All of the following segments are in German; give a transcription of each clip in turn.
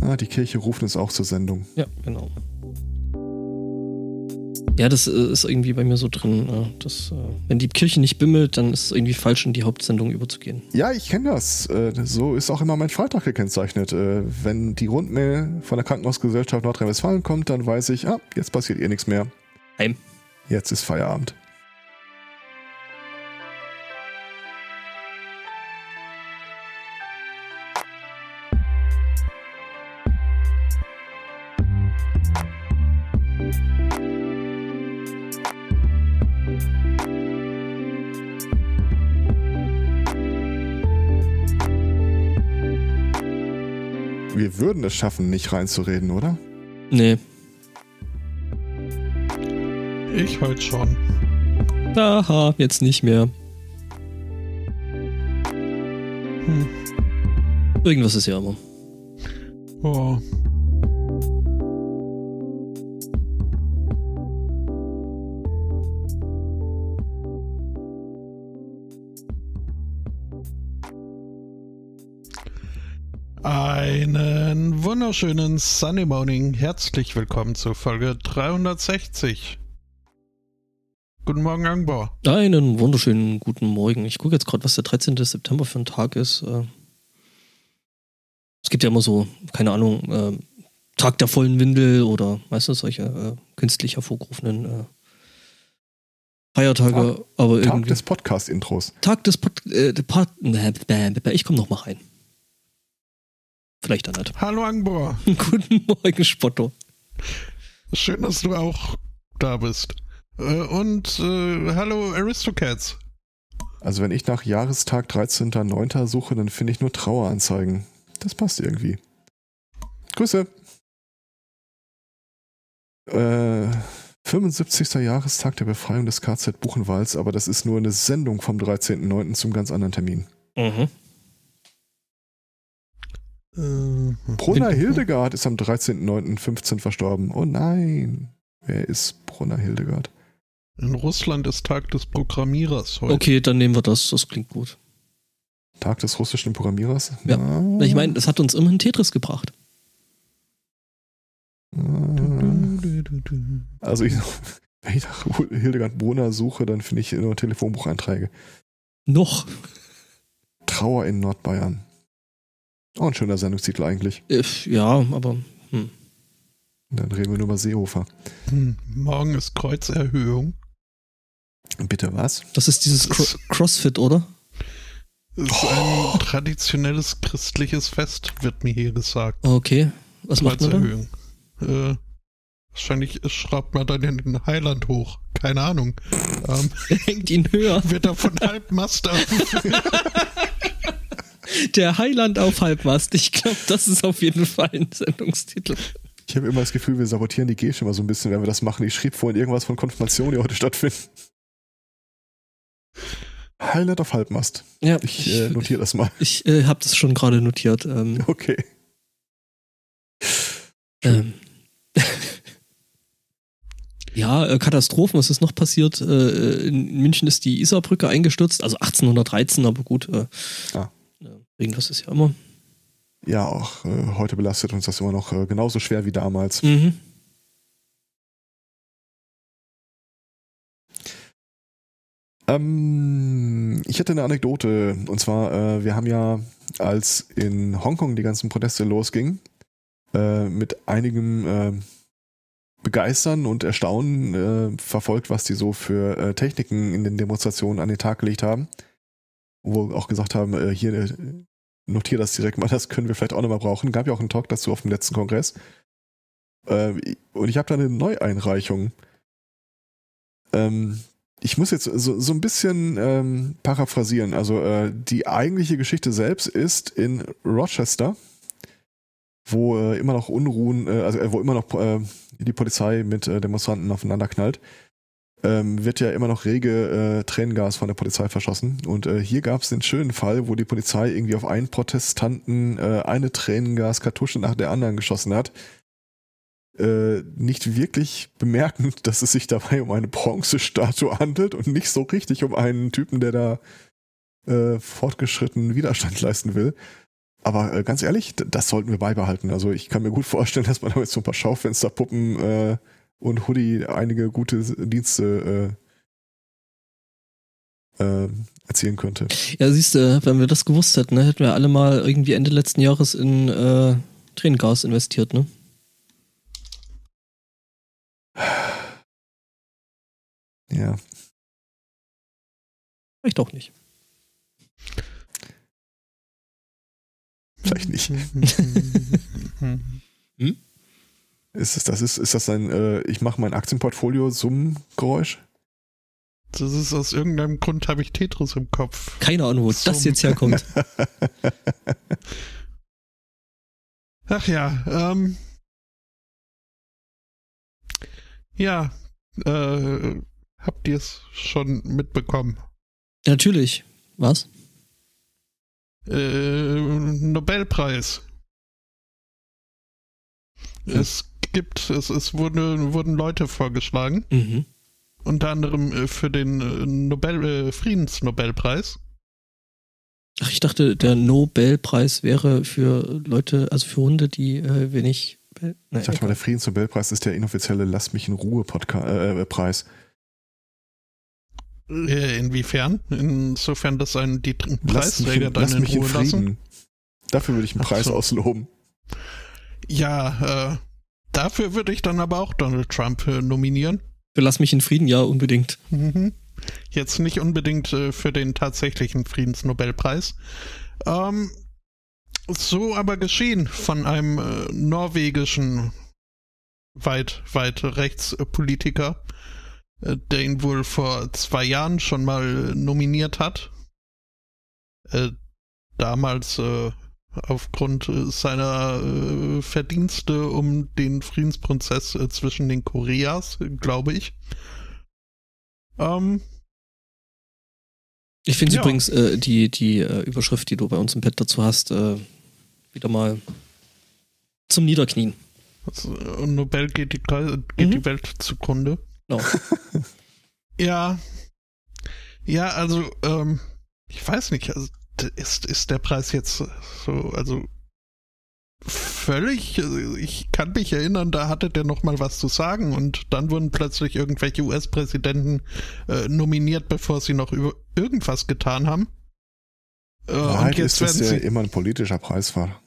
Ah, die Kirche ruft uns auch zur Sendung. Ja, genau. Ja, das äh, ist irgendwie bei mir so drin. äh, Dass, äh, wenn die Kirche nicht bimmelt, dann ist es irgendwie falsch, in die Hauptsendung überzugehen. Ja, ich kenne das. Äh, So ist auch immer mein Freitag gekennzeichnet. Wenn die Rundmail von der Krankenhausgesellschaft Nordrhein-Westfalen kommt, dann weiß ich, ah, jetzt passiert eh nichts mehr. Heim. Jetzt ist Feierabend. Würden es schaffen, nicht reinzureden, oder? Nee. Ich heute schon. Haha, jetzt nicht mehr. Hm. Irgendwas ist ja immer. Oh. Wunderschönen Sunny Morning. Herzlich willkommen zur Folge 360. Guten Morgen, Angbor. Einen wunderschönen guten Morgen. Ich gucke jetzt gerade, was der 13. September für ein Tag ist. Äh, Es gibt ja immer so, keine Ahnung, äh, Tag der vollen Windel oder, weißt du, solche äh, künstlich hervorgerufenen äh, Feiertage. aber Tag irgendwie. des Podcast-Intros. Tag des Pod äh, Ich komme noch mal rein. Vielleicht dann nicht. Hallo, Angbor. Guten Morgen, Spotto. Schön, dass du auch da bist. Äh, Und äh, hallo, Aristocats. Also wenn ich nach Jahrestag 13.09. suche, dann finde ich nur Traueranzeigen. Das passt irgendwie. Grüße. Äh, 75. Jahrestag der Befreiung des KZ Buchenwalds, aber das ist nur eine Sendung vom 13.09. zum ganz anderen Termin. Mhm. Äh, Brunner Hildegard ist am 13.09.15 verstorben. Oh nein. Wer ist Brunner Hildegard? In Russland ist Tag des Programmierers heute. Okay, dann nehmen wir das. Das klingt gut. Tag des russischen Programmierers? Ja. Na, Ich meine, das hat uns immerhin Tetris gebracht. na. Also ich, wenn ich nach Hildegard Brunner suche, dann finde ich nur Telefonbucheinträge. Noch. Trauer in Nordbayern. Auch ein schöner Sendungstitel eigentlich. Ja, aber hm. Dann reden wir nur über Seehofer. Hm, Morgen ist Kreuzerhöhung. Bitte was? das ist dieses Cro Crossfit, oder? Es ist ein traditionelles christliches Fest, wird mir hier gesagt. Okay. Was macht man dann? Kreuzerhöhung. Äh, wahrscheinlich schraubt man dann in den Heiland hoch. Keine Ahnung. Ähm, Hängt ihn höher. wird er von Halbmast auf. Der Heiland auf Halbmast. Ich glaube, das ist auf jeden Fall ein Sendungstitel. Ich habe immer das Gefühl, wir sabotieren die Gesche immer so ein bisschen, wenn wir das machen. Ich schrieb vorhin irgendwas von Konfirmation, die heute stattfinden. Highlight auf Halbmast. Ja, Ich äh, notiere das mal. Ich äh, habe das schon gerade notiert. Ähm, Okay. ähm. ja, äh, Katastrophen, was ist noch passiert? Äh, in München ist die Isarbrücke eingestürzt, also 1813, aber gut. Äh, Ah. Irgendwas ist ja immer. Ja, auch äh, heute belastet uns das immer noch äh, genauso schwer wie damals. Mhm. Ähm, ich hätte eine Anekdote. Und zwar, äh, wir haben ja, als in Hongkong die ganzen Proteste losgingen, äh, mit einigem äh, Begeistern und Erstaunen äh, verfolgt, was die so für Techniken in den Demonstrationen an den Tag gelegt haben. Wo wir auch gesagt haben, hier äh, notier das direkt mal, das können wir vielleicht auch nochmal brauchen. Gab ja auch einen Talk dazu auf dem letzten Kongress. Äh, und ich habe da eine Neueinreichung. Ähm, ich muss jetzt so, so ein bisschen ähm, paraphrasieren. Also äh, die eigentliche Geschichte selbst ist in Rochester, wo äh, immer noch Unruhen, äh, also äh, wo immer noch äh, die Polizei mit Demonstranten aufeinander knallt, ähm, wird ja immer noch rege äh, Tränengas von der Polizei verschossen. Und äh, hier gab es den schönen Fall, wo die Polizei irgendwie auf einen Protestanten äh, eine Tränengaskartusche nach der anderen geschossen hat äh, nicht wirklich bemerkend, dass es sich dabei um eine Bronzestatue handelt und nicht so richtig um einen Typen, der da äh, fortgeschrittenen Widerstand leisten will. Aber äh, ganz ehrlich, das sollten wir beibehalten. Also ich kann mir gut vorstellen, dass man damit so ein paar Schaufensterpuppen äh, und Hoodie einige gute Dienste äh, äh, erzielen könnte. Ja, siehst du, wenn wir das gewusst hätten, ne, hätten wir alle mal irgendwie Ende letzten Jahres in äh, Tränengas investiert, ne? Ja. Vielleicht auch nicht. Vielleicht nicht. Ist es, das ist, ist das ein, äh, ich mache mein Aktienportfolio Summengeräusch? Das ist aus irgendeinem Grund habe ich Tetris im Kopf. Keine Ahnung, wo So. das jetzt herkommt. Ach ja, ähm. Ja, äh, habt ihr es schon mitbekommen? Natürlich. Was? Äh, Nobelpreis. Es gibt, es, es wurde, wurden Leute vorgeschlagen, Mhm. unter anderem äh, für den äh, Nobel, äh, Friedensnobelpreis. Ach, ich dachte, der Nobelpreis wäre für Leute, also für Hunde, die äh, wenig. Nein, Ich dachte mal, der Friedensnobelpreis ist der inoffizielle Lass mich in Ruhe Podcast, äh, Preis. Äh, inwiefern? Insofern, dass einen die Tr- Lass mich, Preisträger in, dann lass in mich in Ruhe lassen. Frieden. Dafür würde ich einen Ach Preis so. ausloben. Ja, äh, dafür würde ich dann aber auch Donald Trump äh, nominieren. Für Lass mich in Frieden, ja, unbedingt. Mhm. Jetzt nicht unbedingt äh, für den tatsächlichen Friedensnobelpreis. Ähm, so aber geschehen von einem äh, norwegischen weit, weit Rechtspolitiker, äh, der ihn wohl vor zwei Jahren schon mal nominiert hat. Äh, damals äh, aufgrund äh, seiner äh, Verdienste um den Friedensprozess äh, zwischen den Koreas, glaube ich. Ähm, Ich finde Ja. übrigens äh, die, die Überschrift, die du bei uns im Pad dazu hast, wieder mal zum Niederknien. also, Nobel geht, die, geht Mhm. die Welt zugrunde. Genau. Ja. Ja, also, ähm, ich weiß nicht, also, ist, ist der Preis jetzt so, also völlig, ich kann mich erinnern, da hatte der noch mal was zu sagen und dann wurden plötzlich irgendwelche US-Präsidenten äh, nominiert, bevor sie noch über irgendwas getan haben. Äh, Wahrheit und jetzt ist, dass der immer ein politischer Preis war.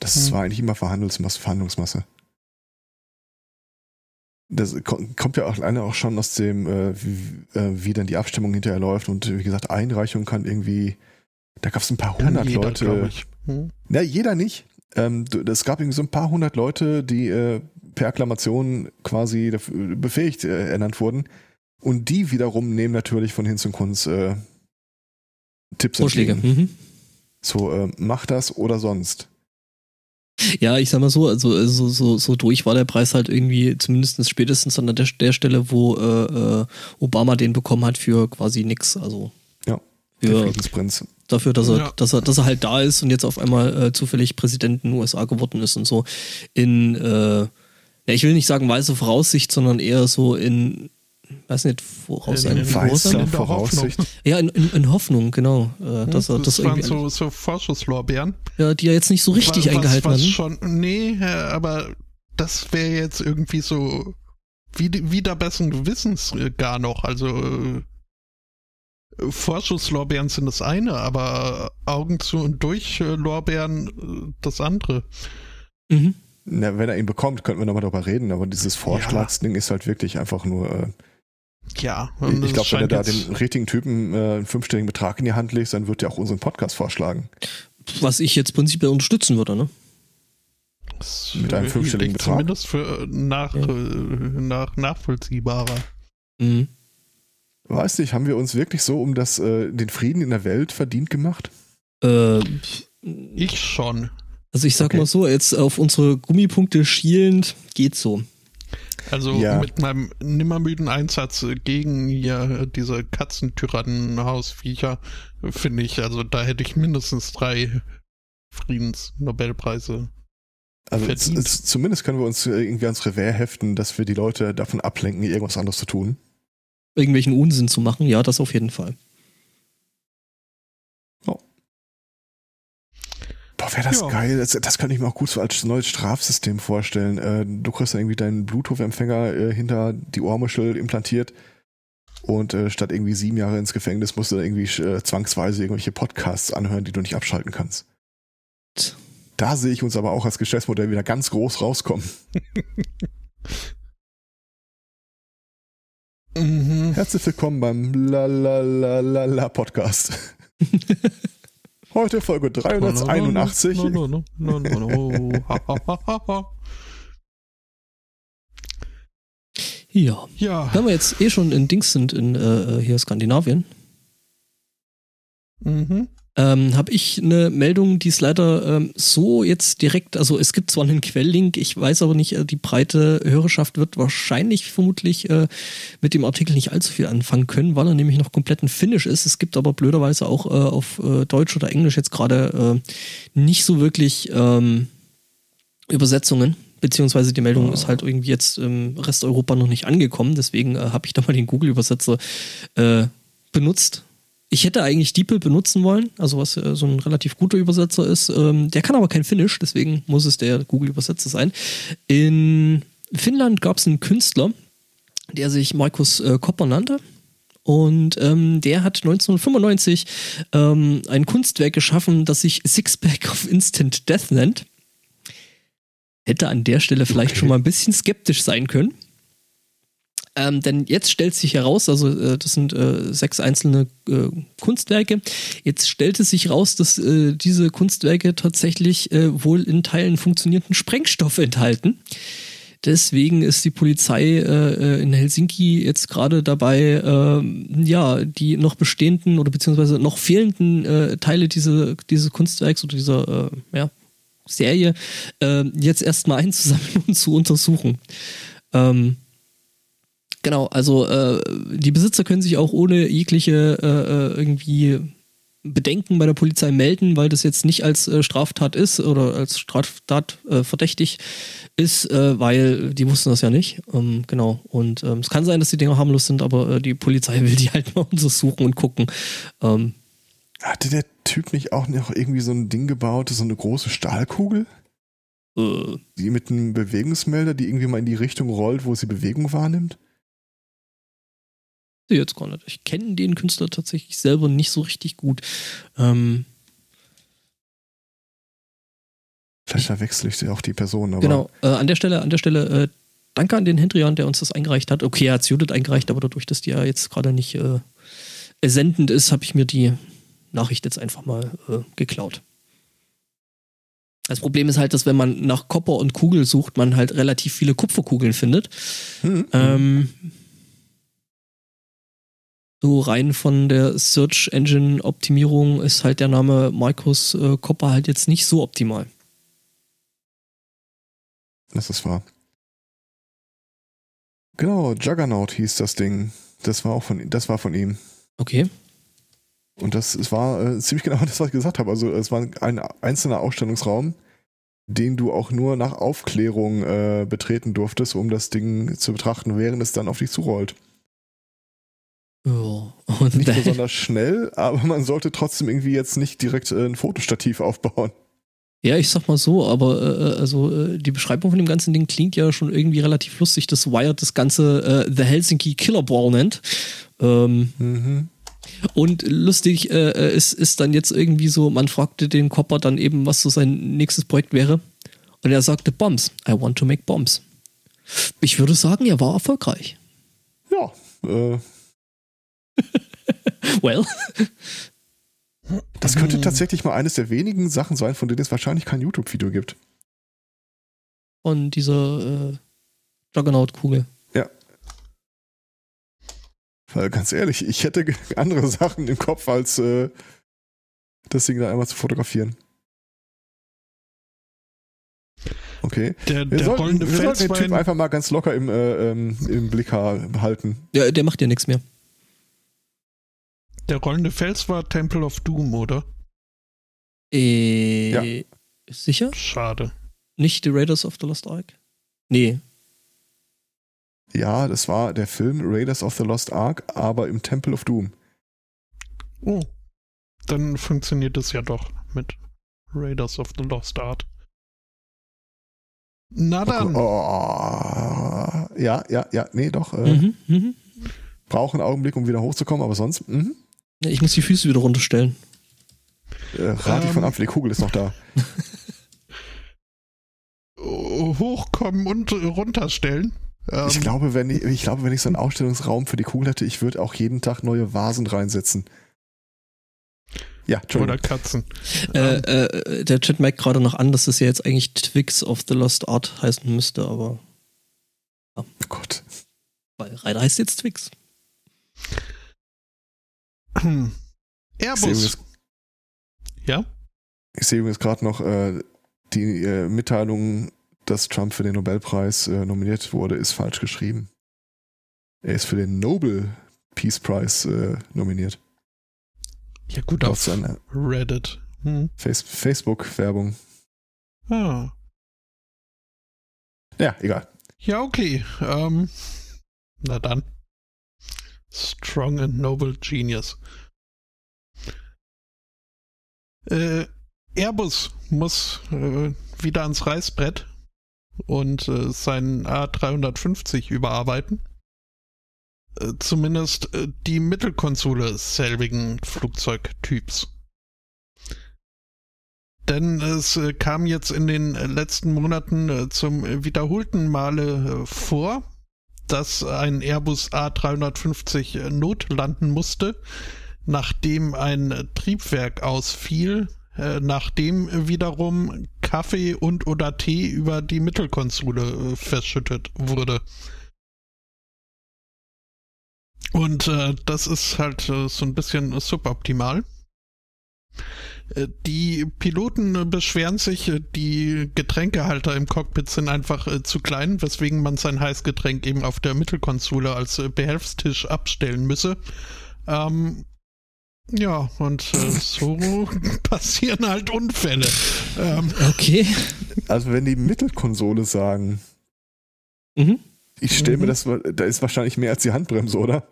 Das Hm. war eigentlich immer Verhandlungsmasse. Verhandlungsmasse. Das ko- kommt ja auch alleine auch schon aus dem, äh, wie, äh, wie dann die Abstimmung hinterher läuft. Und wie gesagt, Einreichung kann irgendwie, da gab es ein paar hundert jeder, Leute. Hm? Na, jeder nicht. Ähm, es gab irgendwie so ein paar hundert Leute, die äh, per Akklamation quasi dafür befähigt äh, ernannt wurden. Und die wiederum nehmen natürlich von Hinz und Kunz äh, Tipps Vorschläge. Mhm. So, äh, mach das oder sonst. Ja, ich sag mal so, also äh, so, so, so durch war der Preis halt irgendwie zumindest spätestens an der, der Stelle, wo äh, äh, Obama den bekommen hat für quasi nix. Also Ja, Der für, Friedensprinz. dafür, dass er, Ja. dass er, dass er halt da ist und jetzt auf einmal äh, zufällig Präsident in den USA geworden ist und so in, äh, ja, ich will nicht sagen weiße Voraussicht, sondern eher so in, weiß nicht, woraus In- in Voraus- in der Voraussicht. Ja, in, in, in Hoffnung, genau. Äh, dass er Hm, das, das waren so, so Vorschusslorbeeren. ja, die ja jetzt nicht so richtig was, eingehalten was werden. schon, nee, aber das wäre jetzt irgendwie so wie, wieder besseren Gewissens äh, gar noch. Also äh, Vorschusslorbeeren sind das eine, aber Augen zu und durch äh, Lorbeeren äh, das andere. Mhm. Na, wenn er ihn bekommt, könnten wir nochmal darüber reden, aber dieses Vorschlagsding ist halt wirklich einfach nur. Äh, Ja, ich und es glaube, wenn er scheint da den richtigen Typen äh, einen fünfstelligen Betrag in die Hand legt, dann wird er auch unseren Podcast vorschlagen. Was ich jetzt prinzipiell unterstützen würde, ne? mit einem fünfstelligen Betrag. Zumindest für äh, nach, Ja. äh, nach nachvollziehbarer. Mhm. Weiß nicht, haben wir uns wirklich so um das, äh, den Frieden in der Welt verdient gemacht? Äh, Ich schon. also ich sag Okay. mal so, jetzt auf unsere Gummipunkte schielend, geht so. Also Ja. mit meinem nimmermüden Einsatz gegen ja diese Katzentyrannen-Hausviecher finde ich, also da hätte ich mindestens drei Friedensnobelpreise. Also es, Verdient. es, zumindest können wir uns äh, irgendwie ans Revers heften, dass wir die Leute davon ablenken, irgendwas anderes zu tun. Irgendwelchen Unsinn zu machen, ja, das auf jeden Fall. Wäre das Ja. geil. Das, das könnte ich mir auch gut so als neues Strafsystem vorstellen. Äh, du kriegst irgendwie deinen Bluetooth-Empfänger äh, hinter die Ohrmuschel implantiert und äh, statt irgendwie sieben Jahre ins Gefängnis musst du dann irgendwie äh, zwangsweise irgendwelche Podcasts anhören, die du nicht abschalten kannst. Da sehe ich uns aber auch als Geschäftsmodell wieder ganz groß rauskommen. Mhm. Herzlich willkommen beim La La La La La Podcast. Heute Folge 381. No, no, no, no, no, no. Ha, ha, ha, ha, ha. Ja. Ja. Wenn wir jetzt eh schon in Dings sind, in äh, hier Skandinavien, Mhm. Ähm, habe ich eine Meldung, die ist leider ähm, so jetzt direkt, also es gibt zwar einen Quelllink, ich weiß aber nicht, äh, die breite Hörerschaft wird wahrscheinlich vermutlich äh, mit dem Artikel nicht allzu viel anfangen können, weil er nämlich noch komplett in Finnisch ist. Es gibt aber blöderweise auch äh, auf äh, Deutsch oder Englisch jetzt gerade äh, nicht so wirklich ähm, Übersetzungen. Beziehungsweise die Meldung ist halt irgendwie jetzt im Rest Europa noch nicht angekommen. Deswegen äh, habe ich da mal den Google-Übersetzer äh, benutzt. Ich hätte eigentlich DeepL benutzen wollen, also was äh, so ein relativ guter Übersetzer ist. Ähm, der kann aber kein Finnisch, deswegen muss es der Google-Übersetzer sein. In Finnland gab es einen Künstler, der sich Markus äh, Kopper nannte. Und ähm, der hat 1995 ähm, ein Kunstwerk geschaffen, das sich Sixpack of Instant Death nennt. Hätte an der Stelle vielleicht Okay. schon mal ein bisschen skeptisch sein können. Ähm, denn jetzt stellt sich heraus, also äh, das sind äh, sechs einzelne äh, Kunstwerke. Jetzt stellte sich heraus, dass äh, diese Kunstwerke tatsächlich äh, wohl in Teilen funktionierenden Sprengstoff enthalten. Deswegen ist die Polizei äh, äh, in Helsinki jetzt gerade dabei, ähm, ja, die noch bestehenden oder beziehungsweise noch fehlenden äh, Teile diese, dieses Kunstwerks oder dieser äh, ja, Serie äh, jetzt erstmal einzusammeln und zu untersuchen. Ähm, genau, also äh, die Besitzer können sich auch ohne jegliche äh, äh, irgendwie Bedenken bei der Polizei melden, weil das jetzt nicht als äh, Straftat ist oder als Straftat äh, verdächtig ist, äh, weil die wussten das ja nicht. Ähm, genau. Und ähm, es kann sein, dass die Dinger harmlos sind, aber äh, die Polizei will die halt mal untersuchen und gucken. Ähm, Hatte der Typ nicht auch noch irgendwie so ein Ding gebaut, so eine große Stahlkugel? äh, Die mit einem Bewegungsmelder, die irgendwie mal in die Richtung rollt, wo sie Bewegung wahrnimmt? Jetzt gar nicht. Ich kenne den Künstler tatsächlich selber nicht so richtig gut. Ähm, Vielleicht verwechsel ich auch die Person, aber Genau, äh, an der Stelle, an der Stelle, äh, danke an den Hendrian, der uns das eingereicht hat. Okay, er hat Judith eingereicht, aber dadurch, dass die ja jetzt gerade nicht äh, sendend ist, habe ich mir die Nachricht jetzt einfach mal äh, geklaut. Das Problem ist halt, dass wenn man nach Kopper und Kugel sucht, man halt relativ viele Kupferkugeln findet. Hm, Ähm, so rein von der Search Engine Optimierung ist halt der Name Markus äh, Kopper halt jetzt nicht so optimal. das ist wahr. Genau, Juggernaut hieß das Ding. Das war auch von, das war von ihm. Okay. Und das es war äh, ziemlich genau das, was ich gesagt habe. Also es war ein einzelner Ausstellungsraum, den du auch nur nach Aufklärung äh, betreten durftest, um das Ding zu betrachten, während es dann auf dich zurollt. Ja. Und Nicht besonders schnell, aber man sollte trotzdem irgendwie jetzt nicht direkt äh, ein Fotostativ aufbauen. Ja, ich sag mal so, aber äh, also äh, die Beschreibung von dem ganzen Ding klingt ja schon irgendwie relativ lustig, dass Wired das Ganze äh, The Helsinki Killer Ball nennt. Ähm, Mhm. und lustig äh, äh, ist, ist dann jetzt irgendwie so, man fragte den Kopper dann eben, was so sein nächstes Projekt wäre. Und er sagte Bombs. I want to make bombs. Ich würde sagen, er war erfolgreich. Ja, äh, Well. das könnte tatsächlich mal eines der wenigen Sachen sein, von denen es wahrscheinlich kein YouTube-Video gibt. Von dieser äh, Juggernaut-Kugel. Weil ganz ehrlich, ich hätte andere Sachen im Kopf, als äh, das Ding da einmal zu fotografieren. Okay. Der, Wir der sollten, rollende wir sollten den Typ einfach mal ganz locker im, äh, ähm, im Blick ha- halten. Der, der macht ja nichts mehr. Der rollende Fels war Temple of Doom, oder? Äh, Ja. Sicher? Schade. Nicht The Raiders of the Lost Ark? Nee. Ja, das war der Film Raiders of the Lost Ark, aber im Temple of Doom. Oh. Dann funktioniert es ja doch mit Raiders of the Lost Art. Na dann. Oh, ja, ja, ja, nee, doch. Äh, Mhm, mhm. Brauche einen Augenblick, um wieder hochzukommen, aber sonst, mhm. Ja, Ich muss die Füße wieder runterstellen. äh, rate ich von Ähm. ab, die Kugel ist noch da. Hochkommen und runterstellen. Ähm, Ich glaube, wenn ich, ich glaube, wenn ich so einen Ausstellungsraum für die Kugel hätte, ich würde auch jeden Tag neue Vasen reinsetzen. Ja, Entschuldigung. oder Katzen. Äh, äh, der Chat merkt gerade noch an, dass das ja jetzt eigentlich Twix of the Lost Art heißen müsste, aber Oh Gott. weil Reiter heißt jetzt Twix. Ich Airbus. übrigens, Ja? ich sehe übrigens gerade noch äh, die äh, Mitteilung, dass Trump für den Nobelpreis äh, nominiert wurde, ist falsch geschrieben. Er ist für den Nobel Peace Prize äh, nominiert. Ja, gut auf Reddit. Hm. Face Facebook-Werbung. Ah. Ja, egal. Ja, okay. Ähm, na dann. Strong and Noble Genius. Äh, Airbus muss äh, wieder ans Reißbrett und äh, seinen A350 überarbeiten. Äh, zumindest äh, die Mittelkonsole selbigen Flugzeugtyps. Denn es äh, kam jetzt in den letzten Monaten zum wiederholten Male vor, dass ein Airbus A350 äh, notlanden musste, nachdem ein Triebwerk ausfiel, äh, nachdem wiederum Kaffee und oder Tee über die Mittelkonsole äh, verschüttet wurde. Und äh, das ist halt äh, so ein bisschen suboptimal. Äh, Die Piloten äh, beschweren sich, äh, die Getränkehalter im Cockpit sind einfach zu klein, weswegen man sein Heißgetränk eben auf der Mittelkonsole als Behelfstisch abstellen müsse. Ähm, ja, und äh, so passieren halt Unfälle. Ähm, Okay. Also wenn die Mittelkonsole sagen, Mhm. ich stelle mir Mhm. das, da ist wahrscheinlich mehr als die Handbremse, oder?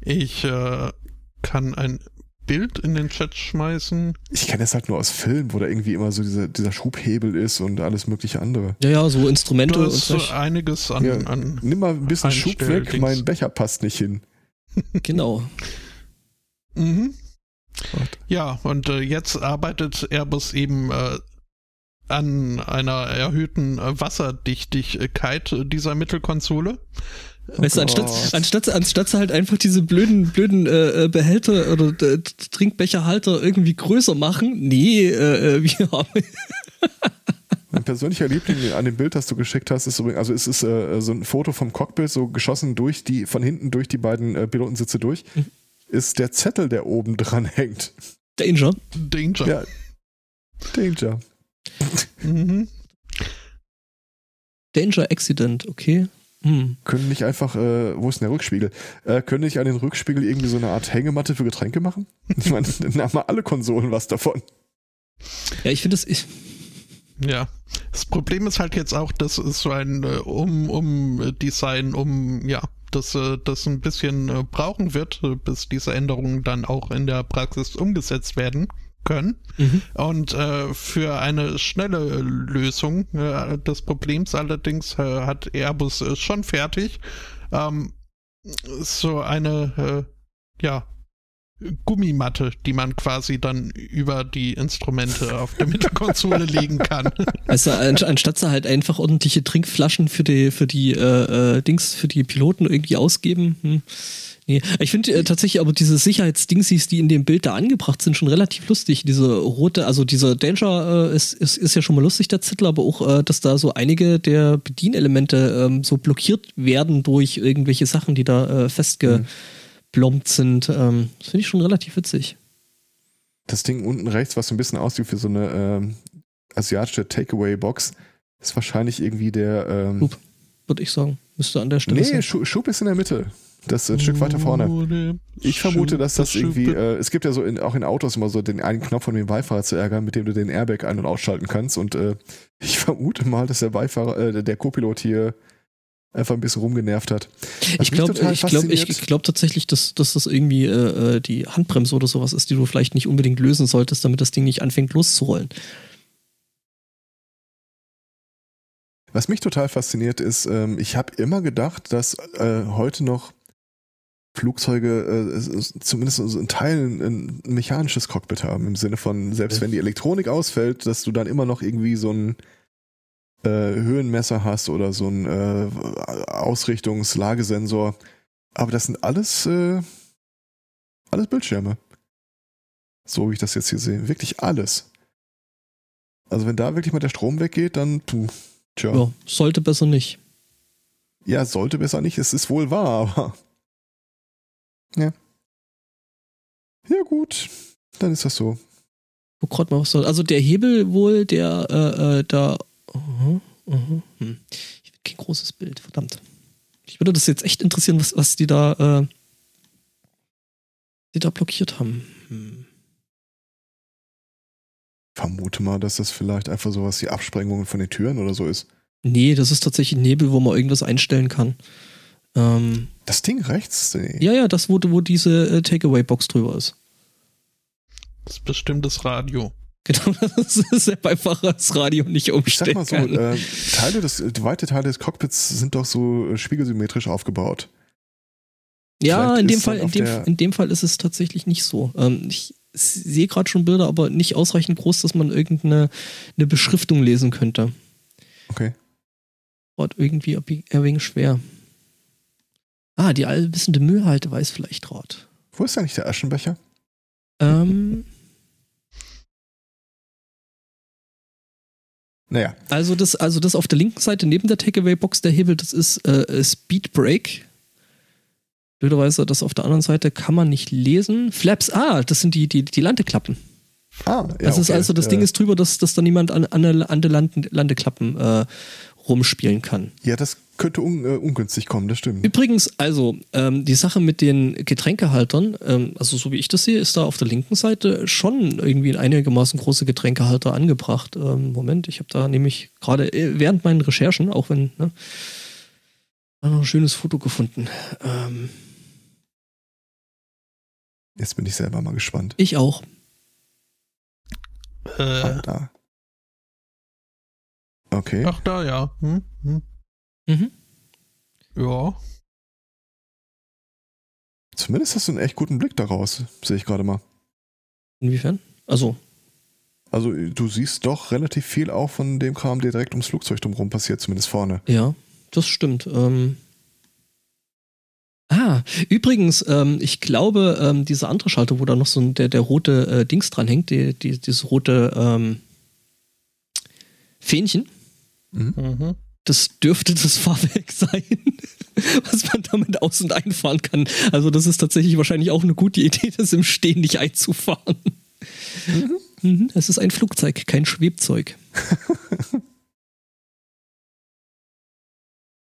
ich äh, kann ein Bild in den Chat schmeißen. Ich kenne das halt nur aus Filmen, wo da irgendwie immer so diese, dieser Schubhebel ist und alles mögliche andere. Ja, ja, so Instrumente und so einiges an, Ja. an Nimm mal ein bisschen Schub weg, Einstelldings. mein Becher passt nicht hin. Genau. Mhm. Gott. Ja, und äh, jetzt arbeitet Airbus eben äh, an einer erhöhten äh, Wasserdichtigkeit dieser Mittelkonsole. Weißt du, anstatt, anstatt, anstatt sie halt einfach diese blöden, blöden äh, äh, Behälter oder äh, Trinkbecherhalter irgendwie größer machen, nee, äh, äh, wir haben. Mein persönlicher Liebling an dem Bild, das du geschickt hast, ist übrigens, also es ist äh, so ein Foto vom Cockpit, so geschossen durch die, von hinten durch die beiden äh, Pilotensitze durch, Mhm. ist der Zettel, der oben dran hängt. Danger. Danger. Ja. Danger. Mhm. Danger Accident, okay. Hm. Können nicht einfach, äh, wo ist denn der Rückspiegel? Äh, können nicht an den Rückspiegel irgendwie so eine Art Hängematte für Getränke machen? Ich meine, dann haben wir alle Konsolen was davon. Ja, ich finde das. Ich, Ja. Das Problem ist halt jetzt auch, dass es so ein äh, um, um Design, um, ja, dass äh, das ein bisschen äh, brauchen wird, äh, bis diese Änderungen dann auch in der Praxis umgesetzt werden können. mhm. Und äh, für eine schnelle Lösung äh, des Problems allerdings äh, hat Airbus äh, schon fertig ähm, so eine äh, ja Gummimatte, die man quasi dann über die Instrumente auf der Mittelkonsole legen kann. Also an, anstatt sie halt einfach ordentliche Trinkflaschen für die, für die äh, äh, Dings, für die Piloten irgendwie ausgeben. Hm. Nee. Ich finde äh, tatsächlich aber diese Sicherheitsdingsies, die in dem Bild da angebracht sind, schon relativ lustig. Diese rote, also dieser Danger äh, ist, ist, ist ja schon mal lustig, der Zettel, aber auch, äh, dass da so einige der Bedienelemente ähm, so blockiert werden durch irgendwelche Sachen, die da äh, festgeplombt sind. Ähm, das finde ich schon relativ witzig. Das Ding unten rechts, was so ein bisschen aussieht wie so eine ähm, asiatische Takeaway-Box, ist wahrscheinlich irgendwie der. Ähm, Schub. Würde ich sagen. Müsste an der Stelle nee, sein. Schu Schub ist in der Mitte. Das ist ein Stück weiter vorne. Ich vermute, dass das irgendwie, äh, es gibt ja so in, auch in Autos immer so den einen Knopf von dem Beifahrer zu ärgern, mit dem du den Airbag ein- und ausschalten kannst. Und äh, ich vermute mal, dass der Beifahrer, äh, der Co-Pilot hier einfach ein bisschen rumgenervt hat. Was ich glaube ich glaub, ich glaub tatsächlich, dass, dass das irgendwie äh, äh, die Handbremse oder sowas ist, die du vielleicht nicht unbedingt lösen solltest, damit das Ding nicht anfängt loszurollen. Was mich total fasziniert ist, ähm, ich habe immer gedacht, dass äh, heute noch Flugzeuge äh, zumindest in Teilen ein mechanisches Cockpit haben, im Sinne von, selbst wenn die Elektronik ausfällt, dass du dann immer noch irgendwie so ein äh, Höhenmesser hast oder so ein äh, Ausrichtungslagesensor. Aber das sind alles, äh, alles Bildschirme. So wie ich das jetzt hier sehe. Wirklich alles. Also wenn da wirklich mal der Strom weggeht, dann puh, tja. Ja, sollte besser nicht. Ja, sollte besser nicht. Es ist wohl wahr, aber ja. Ja, gut. Dann ist das so. Gerade mal, was soll. Also der Hebel wohl, der äh, äh, da. Uh -huh, uh -huh. Hm. Ich will kein großes Bild, verdammt. Ich würde das jetzt echt interessieren, was, was die da, äh, die da blockiert haben. Hm. Vermute mal, dass das vielleicht einfach sowas wie Absprengungen von den Türen oder so ist. Nee, das ist tatsächlich ein Nebel, wo man irgendwas einstellen kann. Ähm, das Ding rechts? Nee. Ja, ja, das, wo, wo diese äh, Takeaway-Box drüber ist. Das ist bestimmt das Radio. Genau, das ist der Beifahrer das Radio nicht umstellen Ich sag mal so, äh, Teile des, weite Teile des Cockpits sind doch so äh, spiegelsymmetrisch aufgebaut. Ja, in dem, Fall, in, dem, in dem Fall ist es tatsächlich nicht so. Ähm, ich sehe gerade schon Bilder, aber nicht ausreichend groß, dass man irgendeine eine Beschriftung lesen könnte. Okay. Ort irgendwie ein wenig schwer. Ah, die allwissende Müllhalte weiß vielleicht Rot. Wo ist eigentlich der Aschenbecher? Ähm. Naja. Also das, also das auf der linken Seite neben der Takeaway-Box, der Hebel, das ist äh, Speed Brake. Blöderweise, das auf der anderen Seite kann man nicht lesen. Flaps, ah, das sind die, die, die Landeklappen. Ah, ja, das ist also, das ja. Ding ist drüber, dass, dass da niemand an, an, an der Landeklappen äh, rumspielen kann. Ja, das könnte un, äh, ungünstig kommen, das stimmt. Übrigens, also ähm, die Sache mit den Getränkehaltern, ähm, also so wie ich das sehe, ist da auf der linken Seite schon irgendwie ein einigermaßen große Getränkehalter angebracht. Ähm, Moment, ich habe da nämlich gerade äh, während meinen Recherchen, auch wenn, ne, noch ein schönes Foto gefunden. Ähm, Jetzt bin ich selber mal gespannt. Ich auch. Äh. Ah, da. Okay. Ach, da, ja. Hm? Hm. Mhm. Ja. Zumindest hast du einen echt guten Blick daraus, sehe ich gerade mal. Inwiefern? Also. Also du siehst doch relativ viel auch von dem Kram, der direkt ums Flugzeug drumherum passiert, zumindest vorne. Ja, das stimmt. Ähm Ah, übrigens, ähm, ich glaube, ähm, dieser andere Schalter, wo da noch so ein, der, der rote äh, Dings dran hängt, die, die, dieses rote ähm, Fähnchen, mhm. mhm das dürfte das Fahrwerk sein, was man damit aus- und einfahren kann. Also das ist tatsächlich wahrscheinlich auch eine gute Idee, das im Stehen nicht einzufahren. Mhm. Mhm, es ist ein Flugzeug, kein Schwebzeug.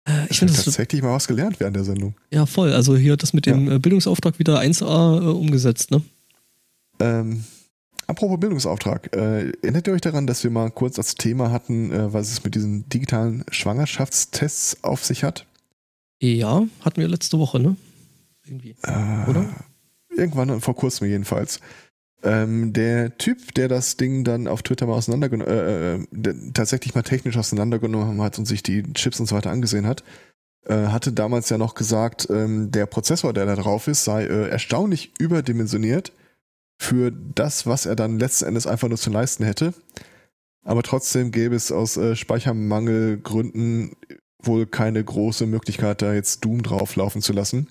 Äh, ich finde tatsächlich mal was gelernt während der Sendung. Ja, voll. Also hier das mit dem ja. Äh, Bildungsauftrag wieder 1a äh, umgesetzt, ne? Ähm, Apropos Bildungsauftrag, äh, erinnert ihr euch daran, dass wir mal kurz als Thema hatten, äh, was es mit diesen digitalen Schwangerschaftstests auf sich hat? Ja, hatten wir letzte Woche, ne? Irgendwie. Äh, Oder? Irgendwann, vor kurzem jedenfalls. Ähm, der Typ, der das Ding dann auf Twitter mal auseinandergenommen, äh, äh tatsächlich mal technisch auseinandergenommen hat und sich die Chips und so weiter angesehen hat, äh, hatte damals ja noch gesagt, ähm, der Prozessor, der da drauf ist, sei äh, erstaunlich überdimensioniert für das, was er dann letzten Endes einfach nur zu leisten hätte. Aber trotzdem gäbe es aus äh, Speichermangelgründen wohl keine große Möglichkeit, da jetzt Doom drauflaufen zu lassen.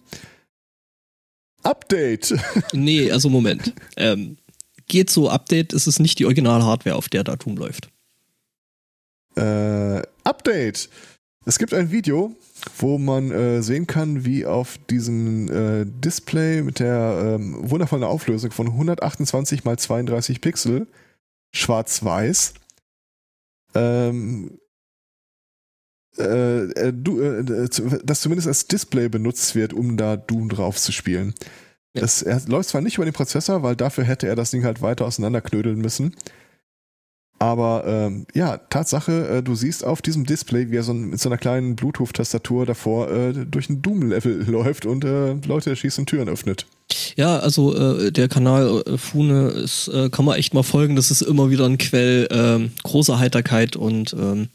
Update! nee, also Moment. Ähm, geht so, Update ist es nicht die Original-Hardware, auf der da Doom läuft. Äh, Update! Es gibt ein Video, wo man äh, sehen kann, wie auf diesem äh, Display mit der ähm, wundervollen Auflösung von 128 mal 32 Pixel, schwarz-weiß, ähm, äh, äh du, äh, das zumindest als Display benutzt wird, um da Doom drauf zu spielen. Ja. Das, er läuft zwar nicht über den Prozessor, weil dafür hätte er das Ding halt weiter auseinanderknödeln müssen. Aber ähm, ja, Tatsache, äh, du siehst auf diesem Display, wie er so ein, mit so einer kleinen Bluetooth-Tastatur davor äh, durch ein Doom-Level läuft und äh, Leute erschießen Türen öffnet. Ja, also äh, der Kanal äh, Fune ist, äh, kann man echt mal folgen. Das ist immer wieder ein Quell äh, großer Heiterkeit und ähm,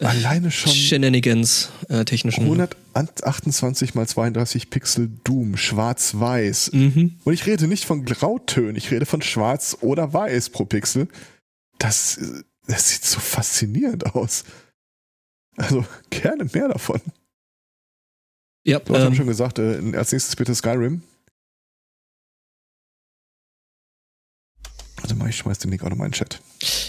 Alleine schon Shenanigans äh, technischen. 128 mal 32 Pixel Doom, schwarz-weiß. Mhm. Und ich rede nicht von Grautönen, ich rede von schwarz oder weiß pro Pixel. Das, das sieht so faszinierend aus. Also gerne mehr davon. Ja, ja ähm, schon gesagt, äh, als nächstes bitte Skyrim. Also mal, ich schmeiß den Link auch noch mal in den Chat.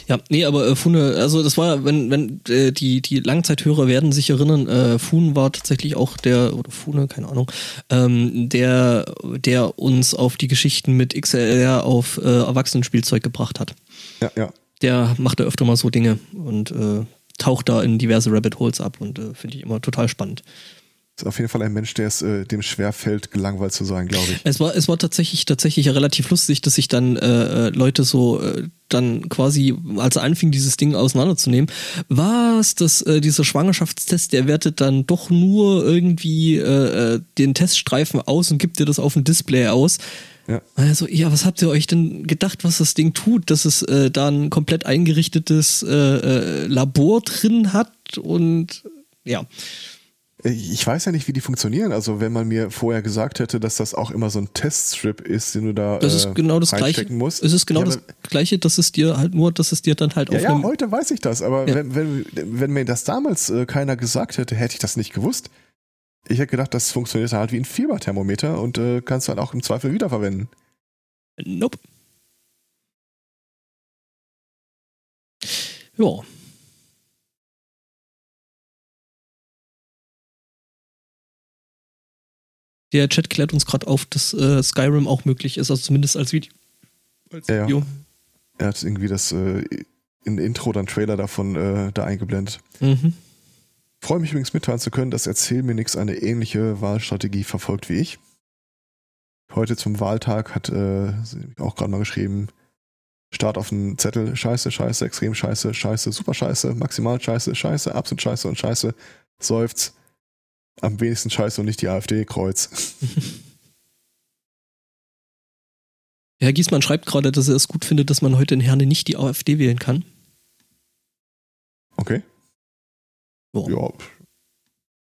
Ja, nee, aber äh, Fune, also das war, wenn, wenn äh, die, die Langzeithörer werden sich erinnern, äh, Fun war tatsächlich auch der, oder Fune, keine Ahnung, ähm, der, der uns auf die Geschichten mit XLR auf äh, Erwachsenenspielzeug gebracht hat. Ja, ja. Der macht da öfter mal so Dinge und äh, taucht da in diverse Rabbit Holes ab und äh, finde ich immer total spannend. Ist auf jeden Fall ein Mensch, der es äh, dem schwer fällt, gelangweilt zu sein, glaube ich. Es war, es war tatsächlich, tatsächlich ja relativ lustig, dass sich dann äh, äh, Leute so äh, dann quasi, als er anfing, dieses Ding auseinanderzunehmen, was, das, äh, dieser Schwangerschaftstest, der wertet dann doch nur irgendwie äh, äh, den Teststreifen aus und gibt dir das auf dem Display aus. Ja. Also, ja, was habt ihr euch denn gedacht, was das Ding tut, dass es äh, da ein komplett eingerichtetes äh, äh, Labor drin hat und ja. Ich weiß ja nicht, wie die funktionieren. Also wenn man mir vorher gesagt hätte, dass das auch immer so ein Teststrip ist, den du da Das äh, ist genau das gleiche. musst. Es ist genau ja, das gleiche, dass es dir halt nur, dass es dir dann halt Ja, auf ja, einem heute weiß ich das, aber Ja. wenn, wenn, wenn mir das damals äh, keiner gesagt hätte, hätte ich das nicht gewusst. Ich hätte gedacht, das funktioniert halt wie ein Fieberthermometer und äh, kannst du halt auch im Zweifel wiederverwenden. Nope. Ja. Der Chat klärt uns gerade auf, dass äh, Skyrim auch möglich ist, also zumindest als Video. Als Ja, ja. Video. Er hat irgendwie das äh, in Intro dann Trailer davon äh, da eingeblendet. Mhm. Freue mich übrigens mitteilen zu können, dass Erzähl mir nix eine ähnliche Wahlstrategie verfolgt wie ich. Heute zum Wahltag hat äh, sie auch gerade mal geschrieben, Start auf den Zettel, scheiße, scheiße, extrem scheiße, scheiße, super scheiße, maximal scheiße, scheiße, absolut scheiße und scheiße, seufzt. Am wenigsten scheiße und nicht die AfD, Kreuz. Herr Giesmann schreibt gerade, dass er es gut findet, dass man heute in Herne nicht die AfD wählen kann. Okay? Ja. Ja,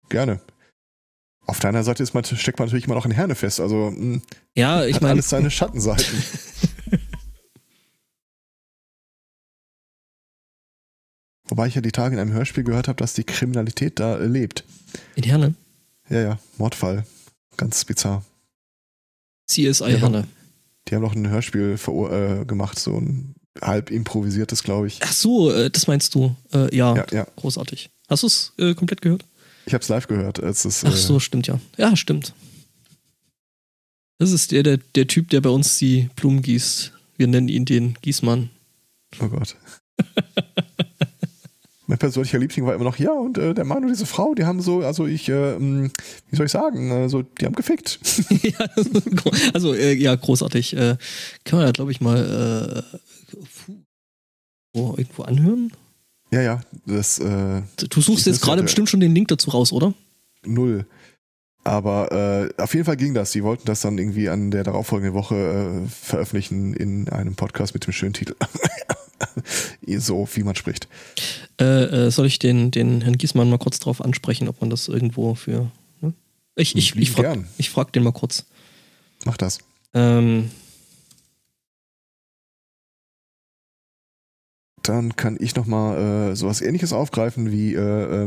gerne. Auf deiner Seite ist man, steckt man natürlich immer noch in Herne fest, also mh, Ja, ich meine, alles seine Schattenseiten. Wobei ich ja die Tage in einem Hörspiel gehört habe, dass die Kriminalität da äh, lebt. in Herne. Ja, ja, Mordfall. Ganz bizarr. CSI Ja, Herne. Die haben noch ein Hörspiel äh, gemacht, so ein halb improvisiertes, glaube ich. Ach so, äh, das meinst du. Äh, ja, Ja, ja. großartig. Hast du es äh, komplett gehört? Ich habe es live gehört. Es ist, Ach so, stimmt ja. Ja, stimmt. Das ist der, der, der Typ, der bei uns die Blumen gießt. Wir nennen ihn den Gießmann. Äh, oh Gott. mein persönlicher Liebling war immer noch, ja, und äh, der Mann und diese Frau, die haben so, also ich, äh, mh, wie soll ich sagen, also die haben gefickt. ja, also, äh, ja, großartig. Äh, kann man ja, glaube ich, mal äh, wo, irgendwo anhören? Ja, ja, das äh, Du suchst Ich jetzt gerade bestimmt schon den Link dazu raus, oder? null. Aber äh, auf jeden Fall ging das. Die wollten das dann irgendwie an der darauffolgenden Woche äh, veröffentlichen in einem Podcast mit dem schönen Titel. so, wie man spricht. Äh, äh, soll ich den, den Herrn Gießmann mal kurz drauf ansprechen, ob man das irgendwo für. Ne? Ich, ich, ich, frag, gern. ich frag den mal kurz. Mach das. Ähm, Dann kann ich nochmal äh, sowas ähnliches aufgreifen wie äh,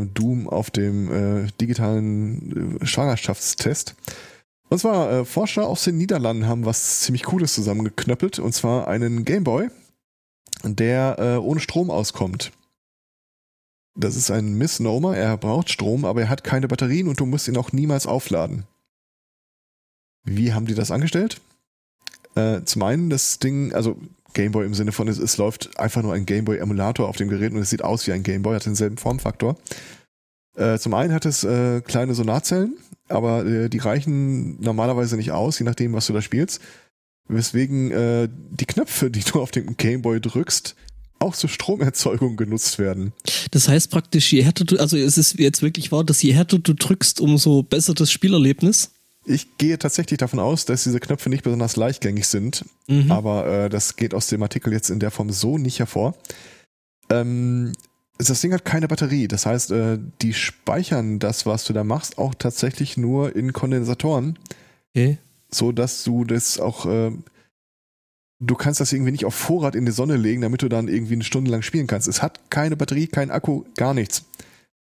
äh, Doom auf dem äh, digitalen äh, Schwangerschaftstest. Und zwar, äh, Forscher aus den Niederlanden haben was ziemlich Cooles zusammengeknöppelt, und zwar einen Gameboy, der äh, ohne Strom auskommt. Das ist ein Misnomer, er braucht Strom, aber er hat keine Batterien und du musst ihn auch niemals aufladen. Wie haben die das angestellt? Äh, zum einen das Ding, also Gameboy im Sinne von, es, es läuft einfach nur ein Gameboy-Emulator auf dem Gerät und es sieht aus wie ein Gameboy, hat denselben Formfaktor. Äh, zum einen hat es äh, kleine Sonarzellen, aber äh, die reichen normalerweise nicht aus, je nachdem, was du da spielst. Weswegen äh, die Knöpfe, die du auf dem Gameboy drückst, auch zur Stromerzeugung genutzt werden. Das heißt praktisch, je härter du, also es ist jetzt wirklich wahr, dass je härter du drückst, umso besser das Spielerlebnis. Ich gehe tatsächlich davon aus, dass diese Knöpfe nicht besonders leichtgängig sind, mhm. aber äh, das geht aus dem Artikel jetzt in der Form so nicht hervor. Ähm, das Ding hat keine Batterie, das heißt, äh, die speichern das, was du da machst, auch tatsächlich nur in Kondensatoren, okay. so dass du das auch äh, du kannst das irgendwie nicht auf Vorrat in die Sonne legen, damit du dann irgendwie eine Stunde lang spielen kannst. Es hat keine Batterie, kein Akku, gar nichts.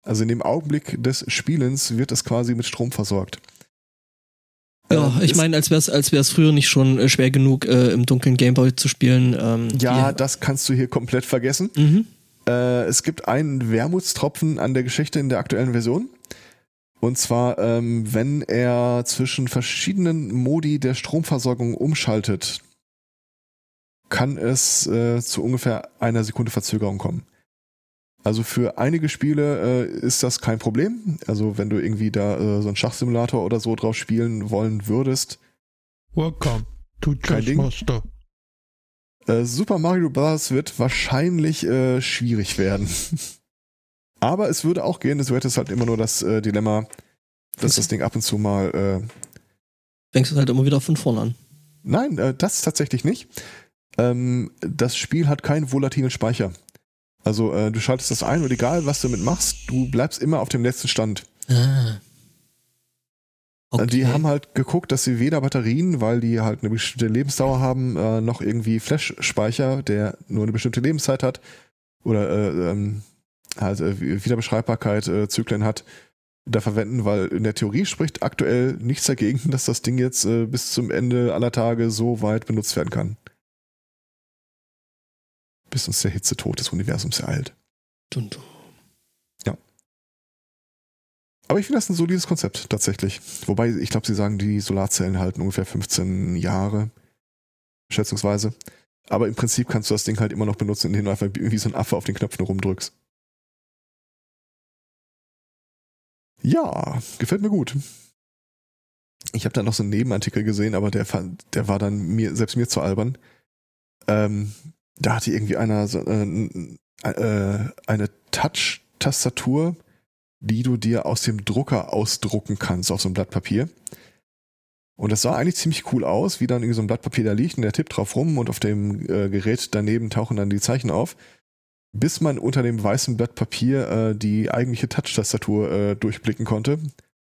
Also in dem Augenblick des Spielens wird es quasi mit Strom versorgt. Ja, ähm, ich meine, als wäre es als wär's früher nicht schon äh, schwer genug, äh, im dunklen Gameboy zu spielen. Ähm, ja, das kannst du hier komplett vergessen. Mhm. Äh, es gibt einen Wermutstropfen an der Geschichte in der aktuellen Version. Und zwar, ähm, wenn er zwischen verschiedenen Modi der Stromversorgung umschaltet, kann es äh, zu ungefähr einer Sekunde Verzögerung kommen. Also für einige Spiele äh, ist das kein Problem. Also wenn du irgendwie da äh, so einen Schachsimulator oder so drauf spielen wollen würdest. Welcome to Chessmaster. Äh, Super Mario Bros. wird wahrscheinlich äh, schwierig werden. Aber es würde auch gehen, du hättest halt immer nur das äh, Dilemma, dass das Ding ab und zu mal. Äh, Fängst du halt immer wieder von vorne an. Nein, äh, das tatsächlich nicht. Ähm, das Spiel hat keinen volatilen Speicher. Also äh, du schaltest das ein und egal, was du damit machst, du bleibst immer auf dem letzten Stand. Ah. Okay. Die haben halt geguckt, dass sie weder Batterien, weil die halt eine bestimmte Lebensdauer haben, äh, noch irgendwie Flash-Speicher, der nur eine bestimmte Lebenszeit hat oder äh, ähm, halt äh, Wiederbeschreibbarkeit äh, Zyklen hat, da verwenden, weil in der Theorie spricht aktuell nichts dagegen, dass das Ding jetzt äh, bis zum Ende aller Tage so weit benutzt werden kann bis uns der Hitzetod des Universums ereilt. Dun, dun. Ja. Aber ich finde das ein solides Konzept tatsächlich. Wobei, ich glaube, sie sagen, die Solarzellen halten ungefähr 15 Jahre, schätzungsweise. Aber im Prinzip kannst du das Ding halt immer noch benutzen, indem du einfach wie so ein Affe auf den Knöpfen rumdrückst. Ja, gefällt mir gut. Ich habe da noch so einen Nebenartikel gesehen, aber der, der war dann mir, selbst mir zu albern. Ähm, da hatte irgendwie einer so, äh, äh, eine Touch-Tastatur, die du dir aus dem Drucker ausdrucken kannst auf so ein Blatt Papier. Und das sah eigentlich ziemlich cool aus, wie dann irgendwie so ein Blatt Papier da liegt und der tippt drauf rum und auf dem äh, Gerät daneben tauchen dann die Zeichen auf, bis man unter dem weißen Blatt Papier äh, die eigentliche Touch-Tastatur äh, durchblicken konnte.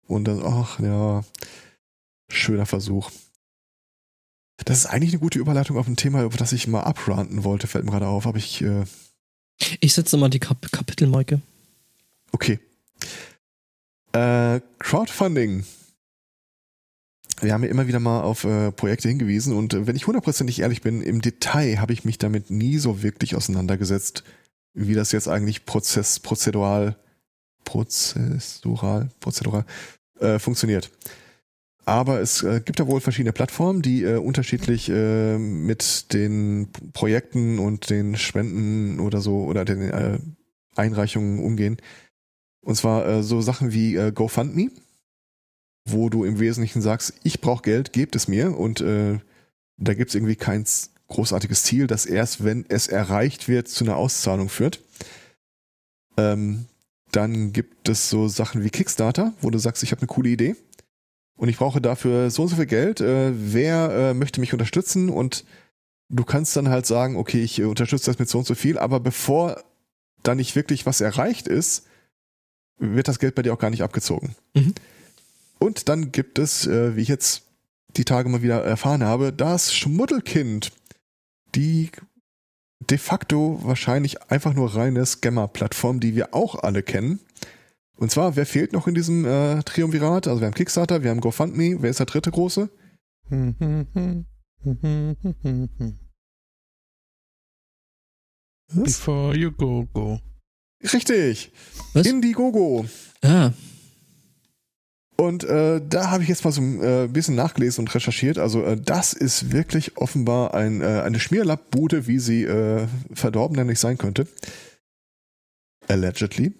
Und dann, ach ja, schöner Versuch. Das ist eigentlich eine gute Überleitung auf ein Thema, über das ich mal abranten wollte, fällt mir gerade auf, aber ich. Äh ich setze mal die Kap Kapitelmarke. Okay. Äh, Crowdfunding. Wir haben ja immer wieder mal auf äh, Projekte hingewiesen und äh, wenn ich hundertprozentig ehrlich bin, im Detail habe ich mich damit nie so wirklich auseinandergesetzt, wie das jetzt eigentlich prozess, prozedural, prozessural, prozedural äh, funktioniert. Aber es äh, gibt da wohl verschiedene Plattformen, die äh, unterschiedlich äh, mit den Projekten und den Spenden oder so oder den äh, Einreichungen umgehen. Und zwar äh, so Sachen wie äh, GoFundMe, wo du im Wesentlichen sagst, ich brauche Geld, gebt es mir. Und äh, da gibt es irgendwie kein großartiges Ziel, das erst, wenn es erreicht wird, zu einer Auszahlung führt. Ähm, dann gibt es so Sachen wie Kickstarter, wo du sagst, ich habe eine coole Idee und ich brauche dafür so und so viel Geld. Äh, wer äh, möchte mich unterstützen? Und du kannst dann halt sagen, okay, ich äh, unterstütze das mit so und so viel, aber bevor da nicht wirklich was erreicht ist, wird das Geld bei dir auch gar nicht abgezogen. Mhm. Und dann gibt es, äh, wie ich jetzt die Tage mal wieder erfahren habe, das Schmuddelkind, die de facto wahrscheinlich einfach nur reine Scammer-Plattform, die wir auch alle kennen. Und zwar, wer fehlt noch in diesem äh, Triumvirat? Also wir haben Kickstarter, wir haben GoFundMe. Wer ist der dritte große? Was? Before you go, go. Richtig. Was? Indiegogo. Ah. Und äh, da habe ich jetzt mal so ein äh, bisschen nachgelesen und recherchiert. Also äh, das ist wirklich offenbar ein, äh, eine Schmierlappbude, wie sie äh, verdorben nämlich sein könnte. Allegedly.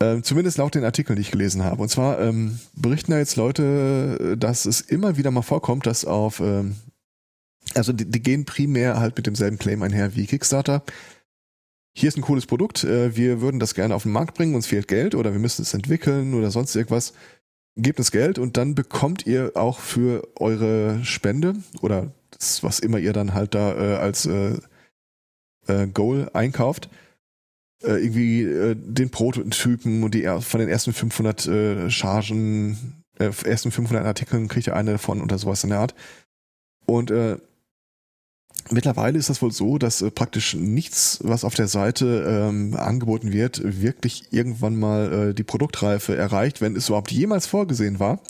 Ähm, zumindest laut den Artikeln, die ich gelesen habe. Und zwar ähm, berichten da jetzt Leute, dass es immer wieder mal vorkommt, dass auf, ähm, also die, die, gehen primär halt mit demselben Claim einher wie Kickstarter, hier ist ein cooles Produkt, äh, wir würden das gerne auf den Markt bringen, uns fehlt Geld oder wir müssen es entwickeln oder sonst irgendwas. Gebt uns Geld und dann bekommt ihr auch für eure Spende oder das, was immer ihr dann halt da äh, als äh, äh, Goal einkauft, äh, irgendwie äh, den Prototypen und die von den ersten 500 äh, Chargen, äh, ersten 500 Artikeln kriegt ihr eine davon oder sowas in der Art. Und äh, mittlerweile ist das wohl so, dass äh, praktisch nichts, was auf der Seite ähm, angeboten wird, wirklich irgendwann mal äh, die Produktreife erreicht, wenn es überhaupt jemals vorgesehen war.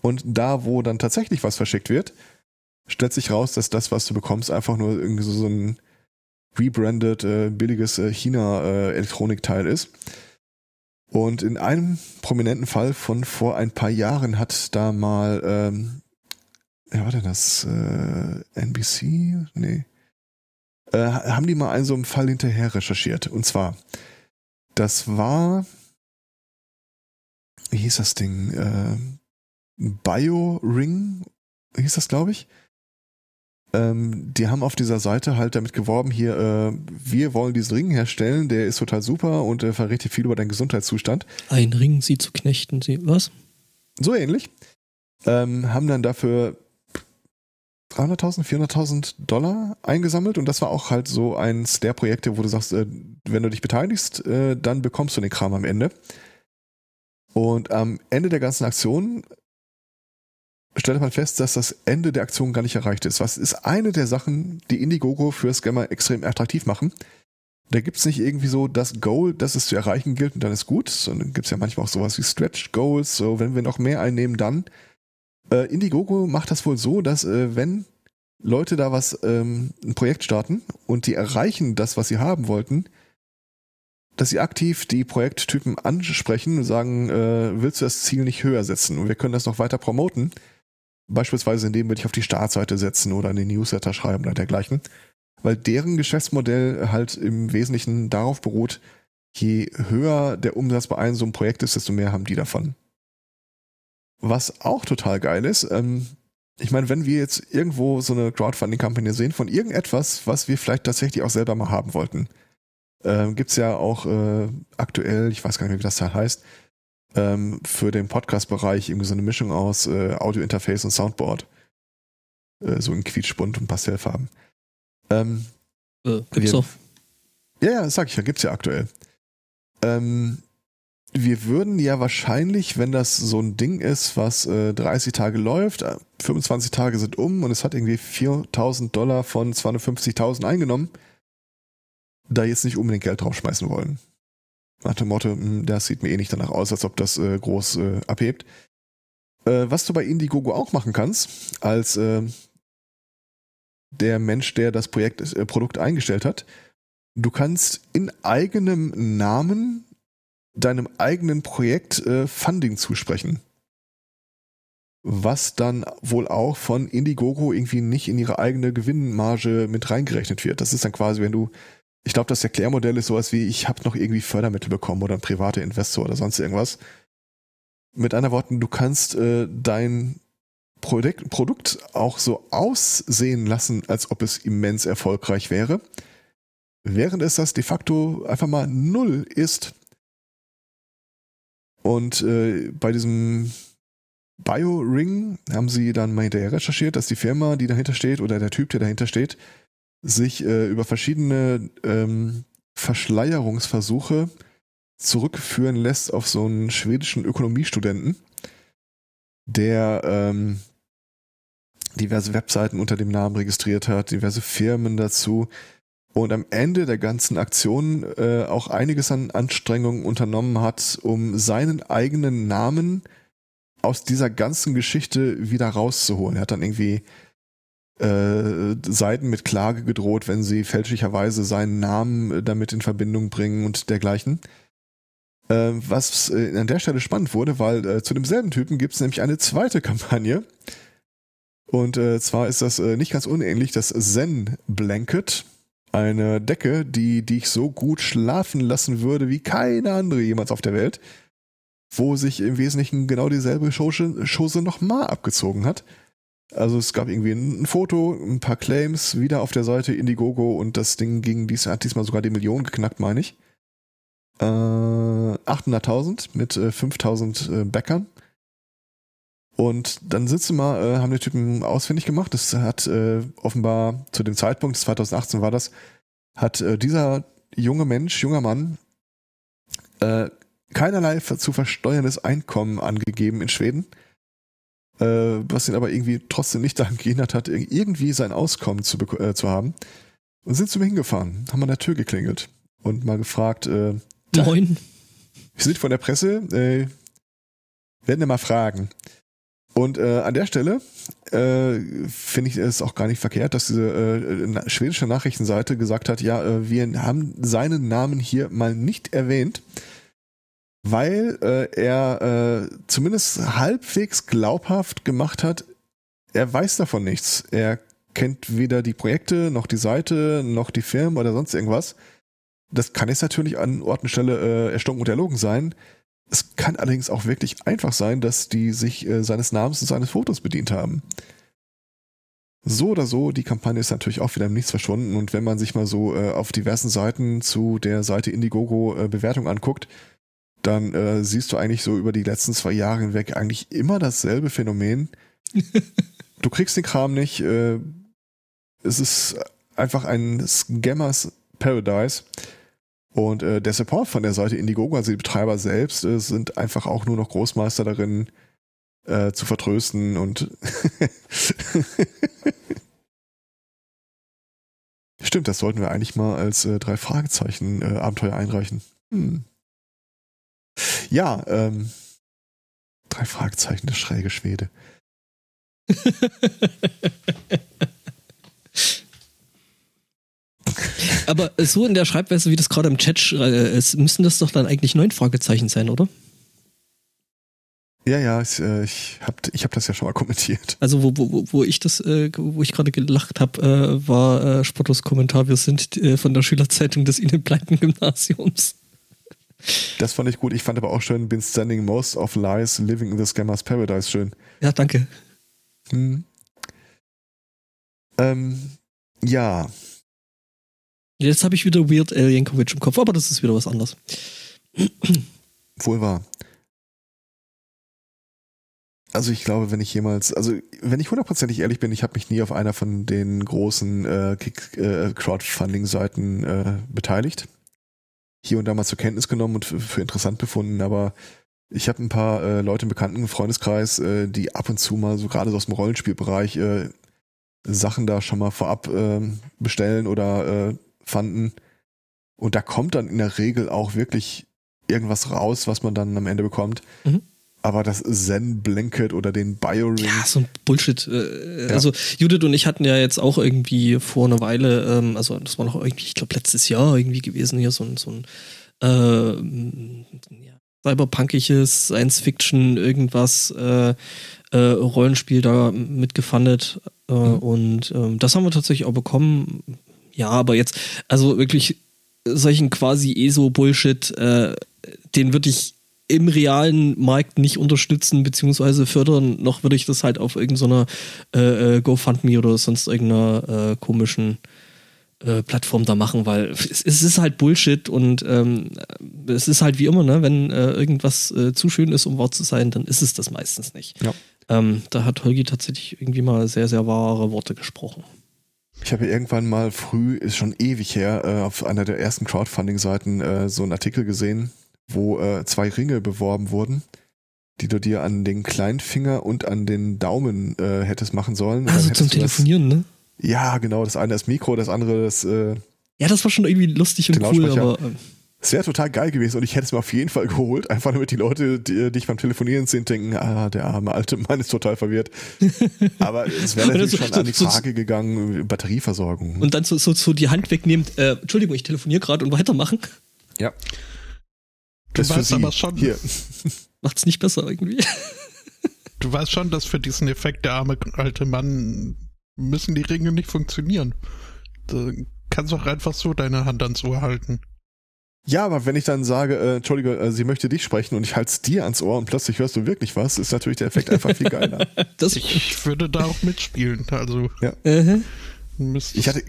Und da, wo dann tatsächlich was verschickt wird, stellt sich raus, dass das, was du bekommst, einfach nur irgendwie so, so ein rebranded, äh, billiges äh, China-Elektronikteil äh, ist. Und in einem prominenten Fall von vor ein paar Jahren hat da mal, ähm, ja, war denn das? Äh, NBC? Nee. Äh, haben die mal einen so einen Fall hinterher recherchiert. Und zwar, das war, wie hieß das Ding? Äh, Bio-Ring hieß das, glaube ich ähm, die haben auf dieser Seite halt damit geworben, hier, äh, wir wollen diesen Ring herstellen, der ist total super und äh, verrät dir viel über deinen Gesundheitszustand. Ein Ring, sie zu knechten, sie, was? So ähnlich. Ähm, haben dann dafür 300.000, 400.000 Dollar eingesammelt und das war auch halt so eins der Projekte, wo du sagst, äh, wenn du dich beteiligst, äh, dann bekommst du den Kram am Ende. Und am Ende der ganzen Aktion stellt man fest, dass das Ende der Aktion gar nicht erreicht ist. Was ist eine der Sachen, die Indiegogo für Scammer extrem attraktiv machen? Da gibt es nicht irgendwie so das Goal, das es zu erreichen gilt und dann ist gut, sondern gibt es ja manchmal auch sowas wie Stretch Goals, so wenn wir noch mehr einnehmen, dann. Äh, Indiegogo macht das wohl so, dass äh, wenn Leute da was, ähm, ein Projekt starten und die erreichen das, was sie haben wollten, dass sie aktiv die Projekttypen ansprechen und sagen, äh, willst du das Ziel nicht höher setzen? Und wir können das noch weiter promoten. Beispielsweise indem wir dich auf die Startseite setzen oder in den Newsletter schreiben oder dergleichen. Weil deren Geschäftsmodell halt im Wesentlichen darauf beruht, je höher der Umsatz bei einem so einem Projekt ist, desto mehr haben die davon. Was auch total geil ist, ähm, ich meine, wenn wir jetzt irgendwo so eine Crowdfunding-Kampagne sehen von irgendetwas, was wir vielleicht tatsächlich auch selber mal haben wollten, äh, gibt es ja auch äh, aktuell, ich weiß gar nicht mehr, wie das da heißt, ähm, für den Podcast-Bereich irgendwie so eine Mischung aus äh, Audio-Interface und Soundboard. Äh, so in quietschbunt und Pastellfarben. Ähm, äh, gibt's doch. Ja, ja, das sag ich ja, gibt's ja aktuell. Ähm, wir würden ja wahrscheinlich, wenn das so ein Ding ist, was äh, 30 Tage läuft, 25 äh, Tage sind um und es hat irgendwie 4000 Dollar von 250.000 eingenommen, da jetzt nicht unbedingt Geld draufschmeißen wollen. Nach dem Motto, hm, das sieht mir eh nicht danach aus, als ob das äh, groß äh, abhebt. Äh, was du bei Indiegogo auch machen kannst, als äh, der Mensch, der das Projekt, äh, Produkt eingestellt hat, du kannst in eigenem Namen deinem eigenen Projekt äh, Funding zusprechen. Was dann wohl auch von Indiegogo irgendwie nicht in ihre eigene Gewinnmarge mit reingerechnet wird. Das ist dann quasi, wenn du ich glaube, das Erklärmodell ist sowas wie, ich habe noch irgendwie Fördermittel bekommen oder ein privater Investor oder sonst irgendwas. Mit anderen Worten, du kannst äh, dein Produkt, Produkt auch so aussehen lassen, als ob es immens erfolgreich wäre, während es das de facto einfach mal null ist. Und äh, bei diesem Bio-Ring haben sie dann mal hinterher recherchiert, dass die Firma, die dahinter steht, oder der Typ, der dahinter steht, sich äh, über verschiedene ähm, Verschleierungsversuche zurückführen lässt auf so einen schwedischen Ökonomiestudenten, der ähm, diverse Webseiten unter dem Namen registriert hat, diverse Firmen dazu und am Ende der ganzen Aktion äh, auch einiges an Anstrengungen unternommen hat, um seinen eigenen Namen aus dieser ganzen Geschichte wieder rauszuholen. Er hat dann irgendwie äh, Seiten mit Klage gedroht, wenn sie fälschlicherweise seinen Namen äh, damit in Verbindung bringen und dergleichen. Äh, was äh, an der Stelle spannend wurde, weil äh, zu demselben Typen gibt es nämlich eine zweite Kampagne. Und äh, zwar ist das nicht ganz unähnlich, das Zen Blanket. Eine Decke, die dich so gut schlafen lassen würde wie keine andere jemals auf der Welt. Wo sich im Wesentlichen genau dieselbe Chose, Chose nochmal abgezogen hat Also es gab irgendwie ein, Foto, ein paar Claims, wieder auf der Seite Indiegogo und das Ding ging dies, hat diesmal sogar die Million geknackt, meine ich. Äh, 800.000 mit äh, 5.000 äh, Bäckern. Und dann sitzen wir, äh, haben die Typen ausfindig gemacht. Das hat äh, offenbar zu dem Zeitpunkt, 2018 war das, hat äh, dieser junge Mensch, junger Mann, äh, keinerlei zu versteuerndes Einkommen angegeben in Schweden, was ihn aber irgendwie trotzdem nicht daran gehindert hat, irgendwie sein Auskommen zu, äh, zu haben. Und sind zu mir hingefahren, haben an der Tür geklingelt und mal gefragt, äh, Moin. Wir sind von der Presse, äh, werden wir mal fragen. Und äh, an der Stelle äh, finde ich es auch gar nicht verkehrt, dass diese äh, schwedische Nachrichtenseite gesagt hat, ja, äh, wir haben seinen Namen hier mal nicht erwähnt, weil äh, er äh, zumindest halbwegs glaubhaft gemacht hat, er weiß davon nichts. Er kennt weder die Projekte, noch die Seite, noch die Firmen oder sonst irgendwas. Das kann jetzt natürlich an Ort und Stelle äh, erstunken und erlogen sein. Es kann allerdings auch wirklich einfach sein, dass die sich äh, seines Namens und seines Fotos bedient haben. So oder so, die Kampagne ist natürlich auch wieder im Nichts verschwunden und wenn man sich mal so äh, auf diversen Seiten zu der Seite Indiegogo äh, Bewertung anguckt, dann äh, siehst du eigentlich so über die letzten zwei Jahre hinweg eigentlich immer dasselbe Phänomen. du kriegst den Kram nicht. Äh, es ist einfach ein Scammers Paradise. Und äh, der Support von der Seite Indiegogo, also die Betreiber selbst, äh, sind einfach auch nur noch Großmeister darin, äh, zu vertrösten und Stimmt, das sollten wir eigentlich mal als äh, drei Fragezeichen äh, Abenteuer einreichen. Hm. Ja, ähm, drei Fragezeichen, der schräge Schwede. Aber so in der Schreibweise, wie das gerade im Chat äh, ist, müssen das doch dann eigentlich neun Fragezeichen sein, oder? Ja, ja, ich, äh, ich habe ich hab das ja schon mal kommentiert. Also wo, wo, wo ich das, äh, wo ich gerade gelacht habe, äh, war äh, Spottos Kommentar, wir sind äh, von der Schülerzeitung des Ihnen Gymnasiums. Das fand ich gut. Ich fand aber auch schön, been standing most of lies living in the scammer's paradise schön. Ja, danke. Hm. Ähm, ja, Jetzt habe ich wieder Weird Al Yankovic im Kopf, aber das ist wieder was anderes. Wohl wahr. Also ich glaube, wenn ich jemals, also wenn ich hundertprozentig ehrlich bin, ich habe mich nie auf einer von den großen äh, äh, Crowdfunding-Seiten äh, beteiligt. Hier und da mal zur Kenntnis genommen und für interessant befunden, aber ich habe ein paar äh, Leute im bekannten Freundeskreis, äh, die ab und zu mal so gerade so aus dem Rollenspielbereich äh, Sachen da schon mal vorab äh, bestellen oder äh, fanden. Und da kommt dann in der Regel auch wirklich irgendwas raus, was man dann am Ende bekommt. Mhm. Aber das Zen-Blanket oder den Bioring. Ja, so ein Bullshit. Äh, ja. Also Judith und ich hatten ja jetzt auch irgendwie vor einer Weile, ähm, also das war noch irgendwie, ich glaube letztes Jahr irgendwie gewesen, hier so ein, so ein äh, ja, cyberpunkiges Science-Fiction, irgendwas, äh, äh, Rollenspiel da mitgefundet. Äh, mhm. Und ähm, das haben wir tatsächlich auch bekommen. Ja, aber jetzt, also wirklich solchen quasi ESO-Bullshit, äh, den würde ich im realen Markt nicht unterstützen bzw. fördern, noch würde ich das halt auf irgendeiner äh, äh, GoFundMe oder sonst irgendeiner äh, komischen äh, Plattform da machen, weil es, es, ist halt Bullshit und ähm, es ist halt wie immer, ne, wenn äh, irgendwas äh, zu schön ist, um wahr zu sein, dann ist es das meistens nicht. Ja. Ähm, da hat Holgi tatsächlich irgendwie mal sehr, sehr wahre Worte gesprochen. Ich habe irgendwann mal früh, ist schon ewig her, auf einer der ersten Crowdfunding-Seiten so einen Artikel gesehen, wo äh, zwei Ringe beworben wurden, die du dir an den Kleinfinger und an den Daumen äh, hättest machen sollen. Also zum Telefonieren, das, ne? Ja, genau. Das eine das Mikro, das andere das. Äh, ja, das war schon irgendwie lustig und cool, aber. Äh, es wäre total geil gewesen und ich hätte es mir auf jeden Fall geholt, einfach damit die Leute, die dich beim Telefonieren sehen, denken, ah, der arme alte Mann ist total verwirrt. Aber es wäre natürlich so, schon so, an die Frage so, gegangen, Batterieversorgung. Und dann so, so, so die Hand wegnehmen, äh, Entschuldigung, ich telefoniere gerade und weitermachen. Ja. Das du weißt aber schon. Hier. Macht's nicht besser irgendwie. Du weißt schon, dass für diesen Effekt der arme alte Mann müssen die Ringe nicht funktionieren. Du kannst auch einfach so deine Hand ans Ohr halten. Ja, aber wenn ich dann sage, äh, Entschuldige, äh, sie möchte dich sprechen und ich halte es dir ans Ohr und plötzlich hörst du wirklich was, ist natürlich der Effekt einfach viel geiler. Das, Ich würde da auch mitspielen. Also äh, müsste Ich hatte,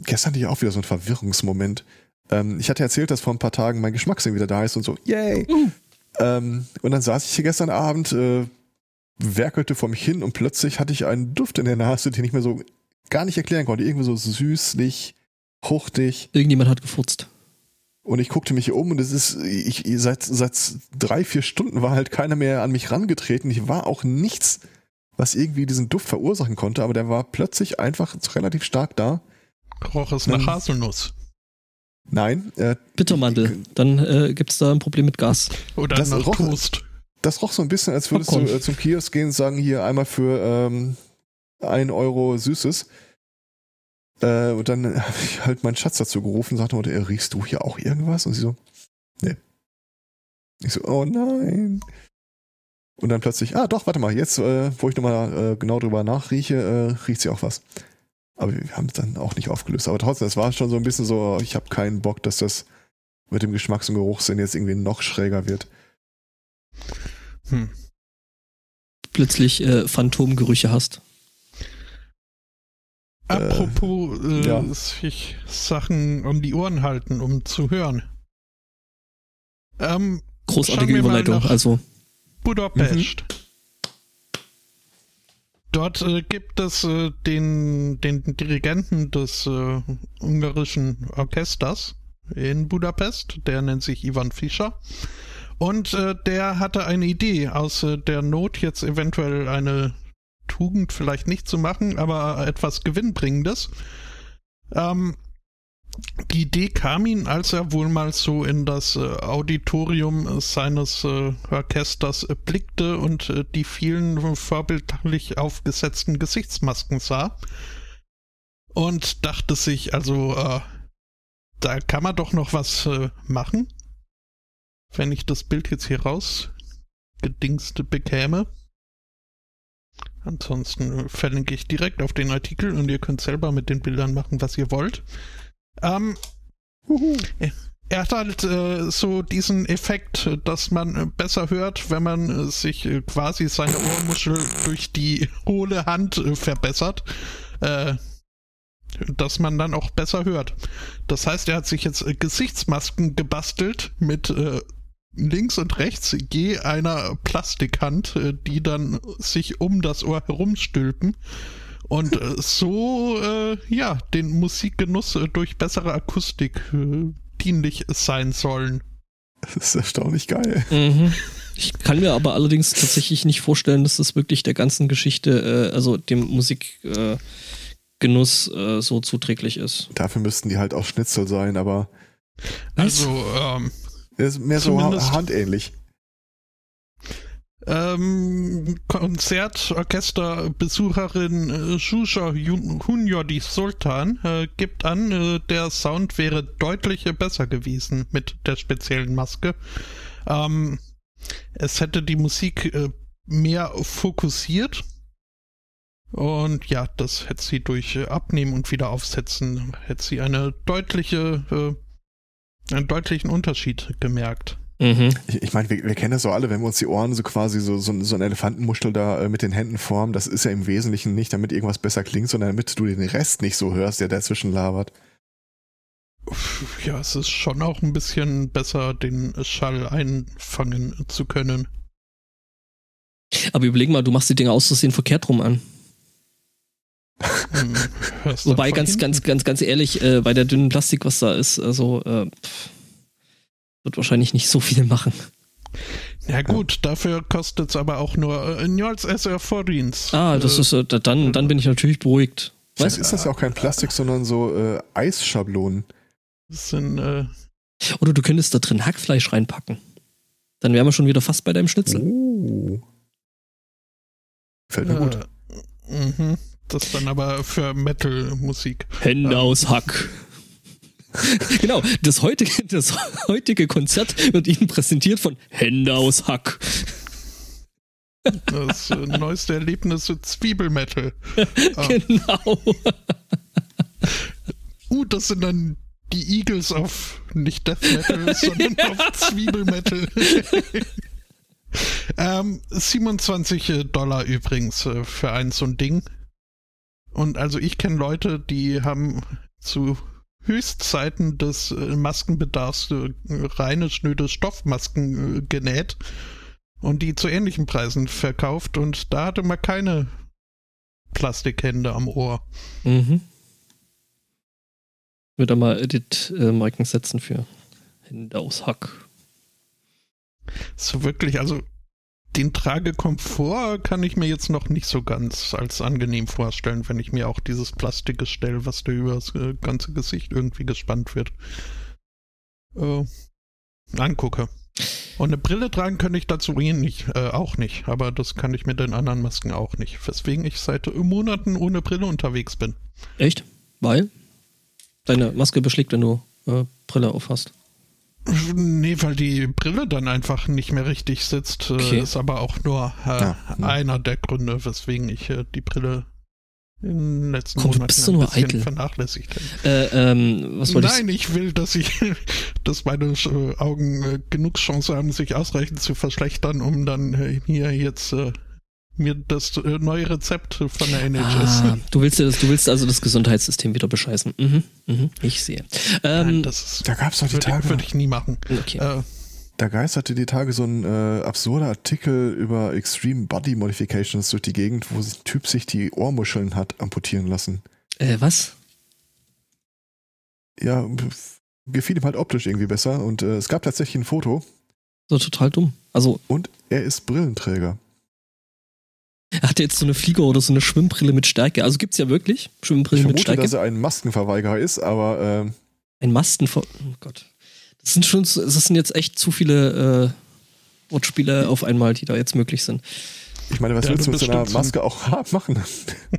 gestern hatte ich auch wieder so einen Verwirrungsmoment. Ähm, ich hatte erzählt, dass vor ein paar Tagen mein Geschmackssinn wieder da ist und so, yay. Uh. Ähm, und dann saß ich hier gestern Abend, äh, werkelte vor mich hin und plötzlich hatte ich einen Duft in der Nase, den ich mir so gar nicht erklären konnte. Irgendwie so süßlich, fruchtig. irgendjemand hat gefurzt. Und ich guckte mich hier um und es ist, ich, seit, seit drei, vier Stunden war halt keiner mehr an mich rangetreten. Ich war auch nichts, was irgendwie diesen Duft verursachen konnte, aber der war plötzlich einfach relativ stark da. roch es nach. Haselnuss. Nein, äh, Bittermandel. Dann äh, gibt es da ein Problem mit Gas. Oder Das roch- Toast. das roch so ein bisschen, als würdest Popcorn. du äh, zum Kiosk gehen und sagen, hier einmal für ähm, ein Euro Süßes. Äh, und dann habe ich halt meinen Schatz dazu gerufen und sagte, äh, riechst du hier auch irgendwas? Und sie so, nee. Ich so, oh nein. Und dann plötzlich, ah doch, warte mal, jetzt, äh, wo ich nochmal äh, genau drüber nachrieche, äh, riecht sie auch was. Aber wir haben es dann auch nicht aufgelöst. Aber trotzdem, es war schon so ein bisschen so, ich habe keinen Bock, dass das mit dem Geschmacks- und Geruchssinn jetzt irgendwie noch schräger wird. Hm. Plötzlich äh, Phantomgerüche hast. Apropos äh, ja. sich Sachen um die Ohren halten, um zu hören. Ähm, Großartige Überleitung. Also, Budapest. Dort äh, gibt es äh, den, den Dirigenten des äh, ungarischen Orchesters in Budapest, der nennt sich Ivan Fischer. Und äh, der hatte eine Idee, aus äh, der Not jetzt eventuell eine Tugend vielleicht nicht zu machen, aber etwas Gewinnbringendes. Ähm, die Idee kam ihm, als er wohl mal so in das äh, Auditorium seines äh, Orchesters blickte und äh, die vielen vorbildlich aufgesetzten Gesichtsmasken sah. Und dachte sich, also, äh, da kann man doch noch was äh, machen. Wenn ich das Bild jetzt hier raus gedingste bekäme. Ansonsten verlinke ich direkt auf den Artikel und ihr könnt selber mit den Bildern machen, was ihr wollt. Ähm, er hat halt äh, so diesen Effekt, dass man äh, besser hört, wenn man äh, sich äh, quasi seine Ohrmuschel durch die hohle Hand äh, verbessert. Dass man dann auch besser hört. Das heißt, er hat sich jetzt Gesichtsmasken gebastelt mit links und rechts je einer Plastikhand, die dann sich um das Ohr herumstülpen und äh, so äh, ja den Musikgenuss äh, durch bessere Akustik äh, dienlich sein sollen. Das ist erstaunlich geil. mhm. ich kann mir aber allerdings tatsächlich nicht vorstellen, dass das wirklich der ganzen Geschichte, äh, also dem Musikgenuss äh, äh, so zuträglich ist. Dafür müssten die halt auch Schnitzel sein, aber Also ähm, es ist mehr so handähnlich. Ähm, Konzertorchesterbesucherin äh, Shusha Hunyadi Sultan äh, gibt an, äh, der Sound wäre deutlich besser gewesen mit der speziellen Maske. Ähm, es hätte die Musik äh, mehr fokussiert. Und ja, das hätte sie durch äh, Abnehmen und wieder aufsetzen, hätte sie eine deutliche, äh, einen deutlichen Unterschied gemerkt. Mhm. Ich, ich meine, wir, wir kennen das so alle, wenn wir uns die Ohren so quasi so, so, so ein Elefantenmuschel da äh, mit den Händen formen, das ist ja im Wesentlichen nicht, damit irgendwas besser klingt, sondern damit du den Rest nicht so hörst, der dazwischen labert. Ja, es ist schon auch ein bisschen besser, den Schall einfangen zu können. Aber überleg mal, du machst die Dinger aus Versehen verkehrt rum an. Hm, Wobei, ganz, ganz, ganz, ganz ehrlich, äh, bei der dünnen Plastik, was da ist, also äh, pff, wird wahrscheinlich nicht so viel machen. Ja gut, dafür kostet es aber auch nur äh, Njols SR Forins. Ah, das ist, äh, da- dann, dann bin ich natürlich beruhigt. Vielleicht Weißt ist das ja auch kein Plastik, sondern so äh, Eisschablonen. Das sind, äh, Oder du könntest da drin Hackfleisch reinpacken. Dann wären wir schon wieder fast bei deinem Schnitzel. Oh. Fällt mir gut. äh, mhm. Das dann aber für Metal-Musik. Hände aus Hack. genau, das heutige, das heutige Konzert wird Ihnen präsentiert von Hände aus Hack. Das äh, neueste Erlebnis ist Zwiebelmetal. Ah. Genau. Uh, das sind dann die Eagles auf nicht Death Metal, sondern auf Zwiebelmetal. ähm, 27 Dollar übrigens äh, für ein so ein Ding. Und also ich kenne Leute, die haben zu Höchstzeiten des äh, Maskenbedarfs äh, reine, schnöde Stoffmasken äh, genäht und die zu ähnlichen Preisen verkauft und da hatte man keine Plastikhände am Ohr. Mhm. Ich würde da mal Edit-Marken setzen für Hände aus Hack. So wirklich, also den Tragekomfort kann ich mir jetzt noch nicht so ganz als angenehm vorstellen, wenn ich mir auch dieses Plastikgestell, was da über das äh, ganze Gesicht irgendwie gespannt wird, äh, angucke. Und eine Brille tragen könnte ich dazu eh nicht, äh, auch nicht, aber das kann ich mit den anderen Masken auch nicht, weswegen ich seit Monaten ohne Brille unterwegs bin. Echt? Weil? Deine Maske beschlägt, wenn du äh, Brille aufhast. Nee, weil die Brille dann einfach nicht mehr richtig sitzt. Äh, okay. Ist aber auch nur äh, ja, ja. einer der Gründe, weswegen ich äh, die Brille in den letzten Komm, Monaten bist du nur eitel. vernachlässigt habe. Äh, ähm, was Nein, ich? ich will, dass ich, dass meine äh, Augen äh, genug Chance haben, sich ausreichend zu verschlechtern, um dann hier jetzt mir das äh, neue Rezept von der NHS. Ah, du willst das, du willst also das Gesundheitssystem wieder bescheißen. Mhm, mhm, ich sehe. Ähm, Nein, das ist, da gab es doch die Tage. Würde ich nie machen. Okay. Äh, da geisterte die Tage so ein äh, absurder Artikel über Extreme Body Modifications durch die Gegend, wo ein Typ sich die Ohrmuscheln hat amputieren lassen. Äh, was? Ja, gefiel ihm halt optisch irgendwie besser und äh, es gab tatsächlich ein Foto. So total dumm. Also. Und er ist Brillenträger. Er hatte jetzt so eine Flieger oder so eine Schwimmbrille mit Stärke. Also gibt es ja wirklich Schwimmbrillen mit Stärke. dass er ein Maskenverweigerer ist, aber. Ähm ein Mastenver. Oh Gott. Das sind schon, das sind jetzt echt zu viele äh, Wortspiele auf einmal, die da jetzt möglich sind. Ich meine, was ja, willst du mit so einer Maske auch machen?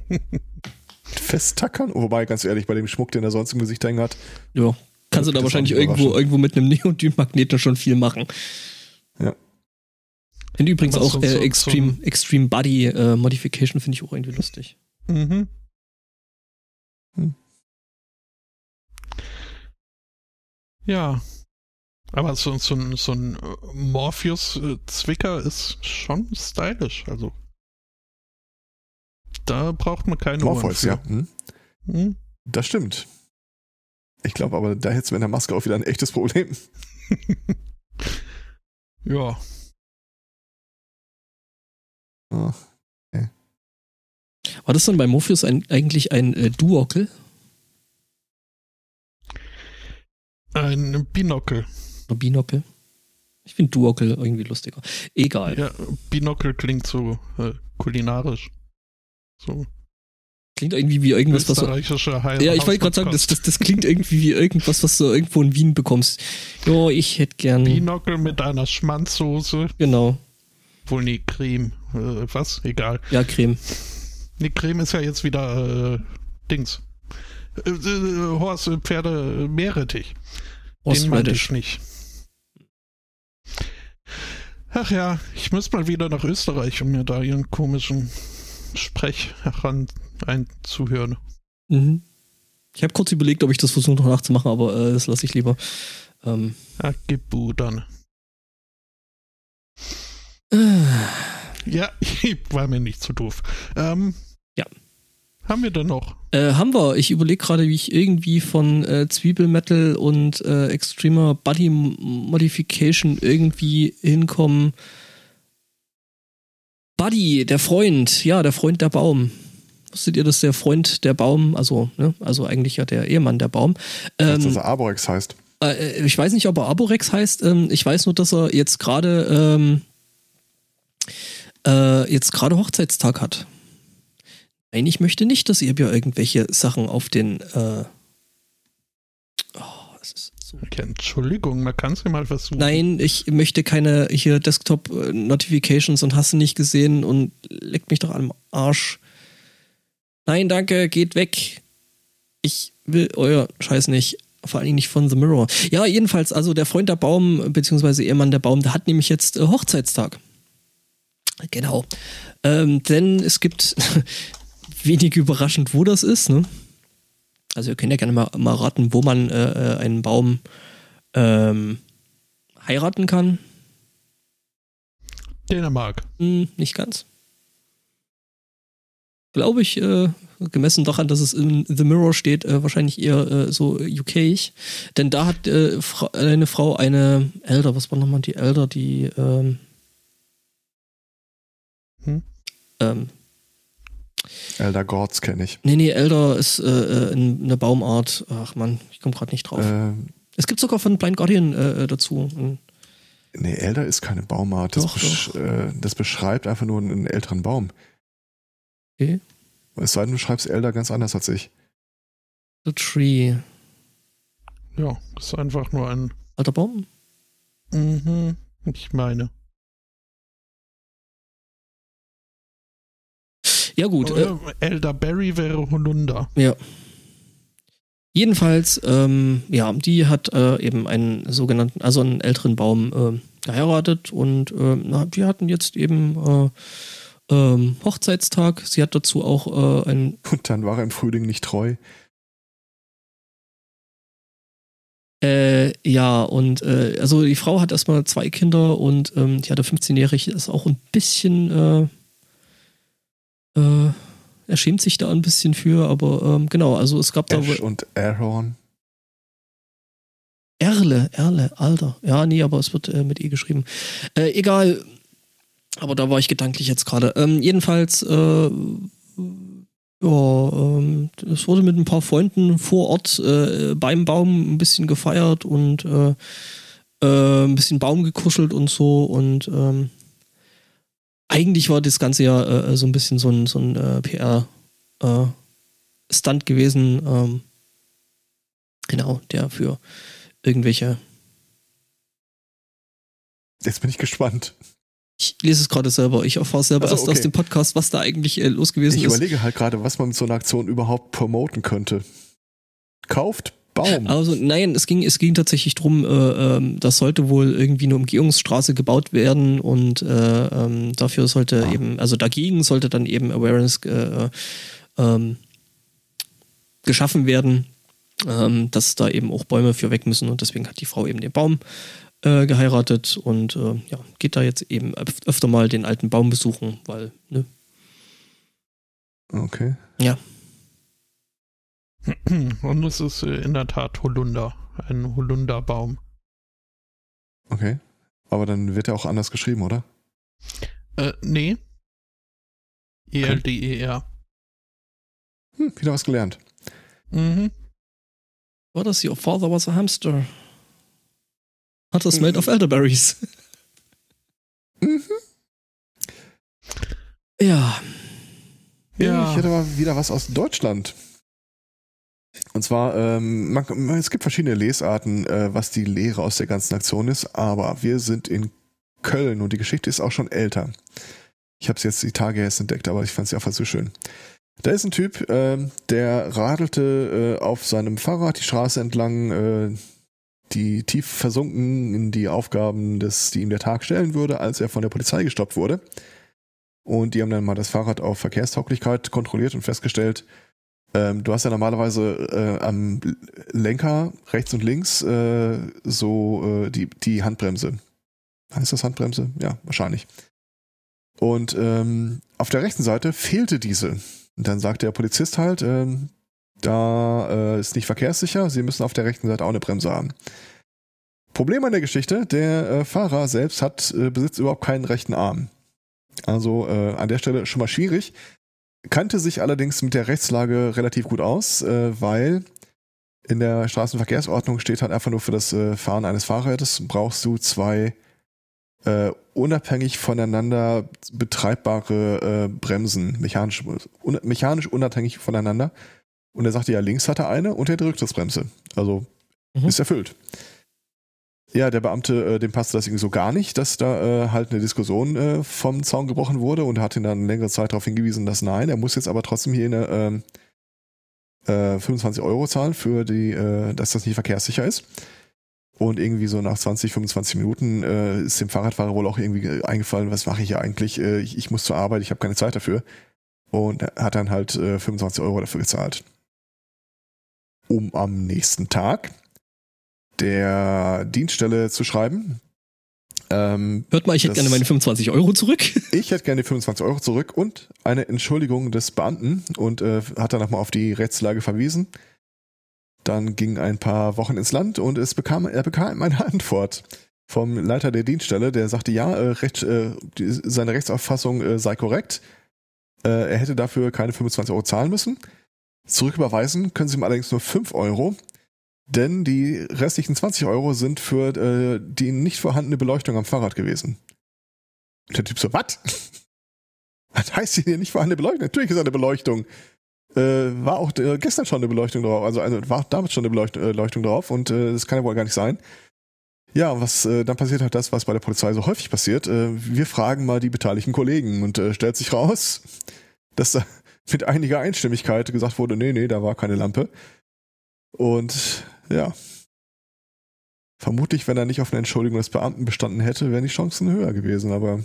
Festtackern? Wobei, ganz ehrlich, bei dem Schmuck, den er sonst im Gesicht hängen hat. Ja, kannst du da wahrscheinlich irgendwo, irgendwo mit einem Neodym-Magneten schon viel machen. Ja. Finde übrigens auch so, äh, Extreme, so Extreme Body äh, Modification finde ich auch irgendwie lustig. Mhm. Hm. Ja. Aber so, so, so ein äh, Morpheus-Zwicker ist schon stylisch. Also. Da braucht man keine Morpheus, ja. Hm? Hm? Das stimmt. Ich glaube aber, da hättest du mit der Maske auch wieder ein echtes Problem. ja. Oh, okay. War das dann bei Morpheus ein, eigentlich ein äh, Duokel? Ein Binokel. Binokel? Ich finde Duokel irgendwie lustiger. Egal. Ja, Binokel klingt so äh, kulinarisch. So. Klingt irgendwie wie irgendwas, was. So, ja, ich wollte gerade sagen, das, das, das klingt irgendwie wie irgendwas, was du irgendwo in Wien bekommst. Jo, ich hätte gern. Binokel mit einer Schmanzsoße. Genau. Wohl nie Creme. Äh, was? Egal. Ja, Creme. Nee, Creme ist ja jetzt wieder äh, Dings. Äh, äh, Horst, äh, Pferde, Meerrettich. Den meinte ich nicht. Ach ja, ich muss mal wieder nach Österreich, um mir da ihren komischen Sprech heran einzuhören. Mhm. Ich habe kurz überlegt, ob ich das versuche noch nachzumachen, aber äh, das lasse ich lieber. Ähm. Ach, gib dann. Ja, war mir nicht zu doof. Ähm, ja. Haben wir denn noch? Äh, haben wir. Ich überlege gerade, wie ich irgendwie von äh, Zwiebelmetal und äh, Extremer Body Modification irgendwie hinkomme. Buddy, der Freund, ja, der Freund der Baum. Wusstet ihr, dass der Freund der Baum, also, ne, also eigentlich ja der Ehemann der Baum. Ähm, dass er Arborex heißt. Äh, ich weiß nicht, ob er Arborex heißt. Ähm, ich weiß nur, dass er jetzt gerade ähm, äh, jetzt gerade Hochzeitstag hat. Nein, ich möchte nicht, dass ihr mir irgendwelche Sachen auf den. Äh oh, das ist so. Okay, Entschuldigung, man kann es ja mal versuchen. Nein, ich möchte keine hier Desktop-Notifications und hast du nicht gesehen und leckt mich doch am Arsch. Nein, danke, geht weg. Ich will euer Scheiß nicht. Vor allen Dingen nicht von The Mirror. Ja, jedenfalls, also der Freund der Baum, beziehungsweise Ehemann der Baum, der hat nämlich jetzt äh, Hochzeitstag. Genau. Ähm, denn es gibt wenig überraschend, wo das ist. Ne? Also ihr könnt ja gerne mal, mal raten, wo man äh, äh einen Baum ähm, heiraten kann. Dänemark. Hm, nicht ganz. Glaube ich, äh, gemessen daran, dass es in The Mirror steht, äh, wahrscheinlich eher äh, so UK-ig. Denn da hat äh, Fra eine Frau eine Elder, was war nochmal die Elder, die ähm, hm? ähm, Elder Gods kenne ich. Nee, nee, Elder ist äh, äh eine Baumart. Ach man, ich komme gerade nicht drauf. Ähm, es gibt sogar von Blind Guardian äh, dazu. Nee, Elder ist keine Baumart. Das, doch, besch doch. Äh, das beschreibt einfach nur einen älteren Baum. Okay. Es sei denn, du schreibst Elder ganz anders als ich. The Tree. Ja, ist einfach nur ein. Alter Baum? Mhm, ich meine. Ja, gut. Äh, Elderberry wäre Holunder. Ja. Jedenfalls, ähm, ja, die hat äh, eben einen sogenannten, also einen älteren Baum äh, geheiratet und äh, na, die hatten jetzt eben äh, ähm, Hochzeitstag. Sie hat dazu auch äh, ein. Und dann war er im Frühling nicht treu. Äh, ja, und äh, also die Frau hat erstmal zwei Kinder und ähm, die hatte 15-jährig, ist auch ein bisschen, äh, er schämt sich da ein bisschen für, aber ähm, genau, also es gab Ash da. und Aaron. Erle, Erle, Alter. Ja, nee, aber es wird äh, mit E geschrieben. Äh, egal, aber da war ich gedanklich jetzt gerade. Ähm, jedenfalls, äh, ja, ähm, es wurde mit ein paar Freunden vor Ort äh, beim Baum ein bisschen gefeiert und äh, äh, ein bisschen Baum gekuschelt und so. Und ähm, eigentlich war das Ganze ja äh, so ein bisschen so ein, so ein äh, PR-Stunt gewesen. Ähm, genau, der für irgendwelche. Jetzt bin ich gespannt. Ich lese es gerade selber. Ich erfahre selber also, erst okay. aus dem Podcast, was da eigentlich äh, los gewesen ich ist. Ich überlege halt gerade, was man mit so einer Aktion überhaupt promoten könnte. Kauft Baum. Also nein, es ging, es ging tatsächlich darum, äh, äh, das sollte wohl irgendwie eine Umgehungsstraße gebaut werden und äh, ähm, dafür sollte ah. eben, also dagegen sollte dann eben Awareness äh, ähm, geschaffen werden, ähm, dass da eben auch Bäume für weg müssen und deswegen hat die Frau eben den Baum äh, geheiratet und äh, ja, geht da jetzt eben öf öfter mal den alten Baum besuchen, weil, ne? Okay. Ja. Und es ist äh, in der Tat Holunder, ein Holunderbaum. Okay. Aber dann wird er auch anders geschrieben, oder? Äh, nee. E-L-D-E-R. Hm, wieder was gelernt. Mhm. What is your father was a hamster? Hat das Made of Elderberries. Mhm. Ja. Ja. Ich hätte mal wieder was aus Deutschland. Und zwar, ähm, man, es gibt verschiedene Lesarten, äh, was die Lehre aus der ganzen Aktion ist, aber wir sind in Köln und die Geschichte ist auch schon älter. Ich habe es jetzt die Tage erst entdeckt, aber ich fand sie einfach so schön. Da ist ein Typ, äh, der radelte äh, auf seinem Fahrrad die Straße entlang, äh, die tief versunken in die Aufgaben, des, die ihm der Tag stellen würde, als er von der Polizei gestoppt wurde. Und die haben dann mal das Fahrrad auf Verkehrstauglichkeit kontrolliert und festgestellt, ähm, du hast ja normalerweise äh, am Lenker rechts und links äh, so äh, die, die Handbremse. Heißt das Handbremse? Ja, wahrscheinlich. Und ähm, auf der rechten Seite fehlte diese. Und dann sagt der Polizist halt, ähm, da äh, ist nicht verkehrssicher, Sie müssen auf der rechten Seite auch eine Bremse haben. Problem an der Geschichte, der äh, Fahrer selbst hat, äh, besitzt überhaupt keinen rechten Arm. Also äh, an der Stelle schon mal schwierig. Kannte sich allerdings mit der Rechtslage relativ gut aus, äh, weil in der Straßenverkehrsordnung steht halt einfach nur für das äh, Fahren eines Fahrrads brauchst du zwei äh, unabhängig voneinander betreibbare äh, Bremsen, mechanisch, un mechanisch unabhängig voneinander. Und er sagte, ja, links hat er eine und er drückt das Bremse. Also mhm. ist erfüllt. Ja, der Beamte, äh, dem passte das irgendwie so gar nicht, dass da äh, halt eine Diskussion äh, vom Zaun gebrochen wurde und hat ihn dann längere Zeit darauf hingewiesen, dass nein, er muss jetzt aber trotzdem hier eine äh, 25 Euro zahlen für die, äh, dass das nicht verkehrssicher ist. Und irgendwie so nach 20, 25 Minuten äh, ist dem Fahrradfahrer wohl auch irgendwie eingefallen, was mache ich hier eigentlich? Äh, ich, ich, muss zur Arbeit, ich habe keine Zeit dafür. Und er hat dann halt äh, 25 Euro dafür gezahlt. um am nächsten Tag der Dienststelle zu schreiben. Ähm, Hört mal, ich hätte gerne meine 25 Euro zurück. Ich hätte gerne die 25 Euro zurück und eine Entschuldigung des Beamten und äh, hat dann nochmal auf die Rechtslage verwiesen. Dann ging ein paar Wochen ins Land und es bekam, er bekam eine Antwort vom Leiter der Dienststelle, der sagte, ja, äh, recht, äh, die, seine Rechtsauffassung äh, sei korrekt. Äh, er hätte dafür keine 25 Euro zahlen müssen. Zurücküberweisen können sie ihm allerdings nur 5 Euro, denn die restlichen 20 Euro sind für äh, die nicht vorhandene Beleuchtung am Fahrrad gewesen. Und der Typ so, was? Was heißt hier nicht vorhandene Beleuchtung? Natürlich ist eine Beleuchtung. Äh, war auch äh, gestern schon eine Beleuchtung drauf, also, also war damit schon eine Beleuchtung, äh, drauf und äh, das kann ja wohl gar nicht sein. Ja, was äh, dann passiert halt das, was bei der Polizei so häufig passiert. Äh, wir fragen mal die beteiligten Kollegen und äh, stellt sich raus, dass da mit einiger Einstimmigkeit gesagt wurde, nee, nee, da war keine Lampe. Und ja. Vermutlich, wenn er nicht auf eine Entschuldigung des Beamten bestanden hätte, wären die Chancen höher gewesen, aber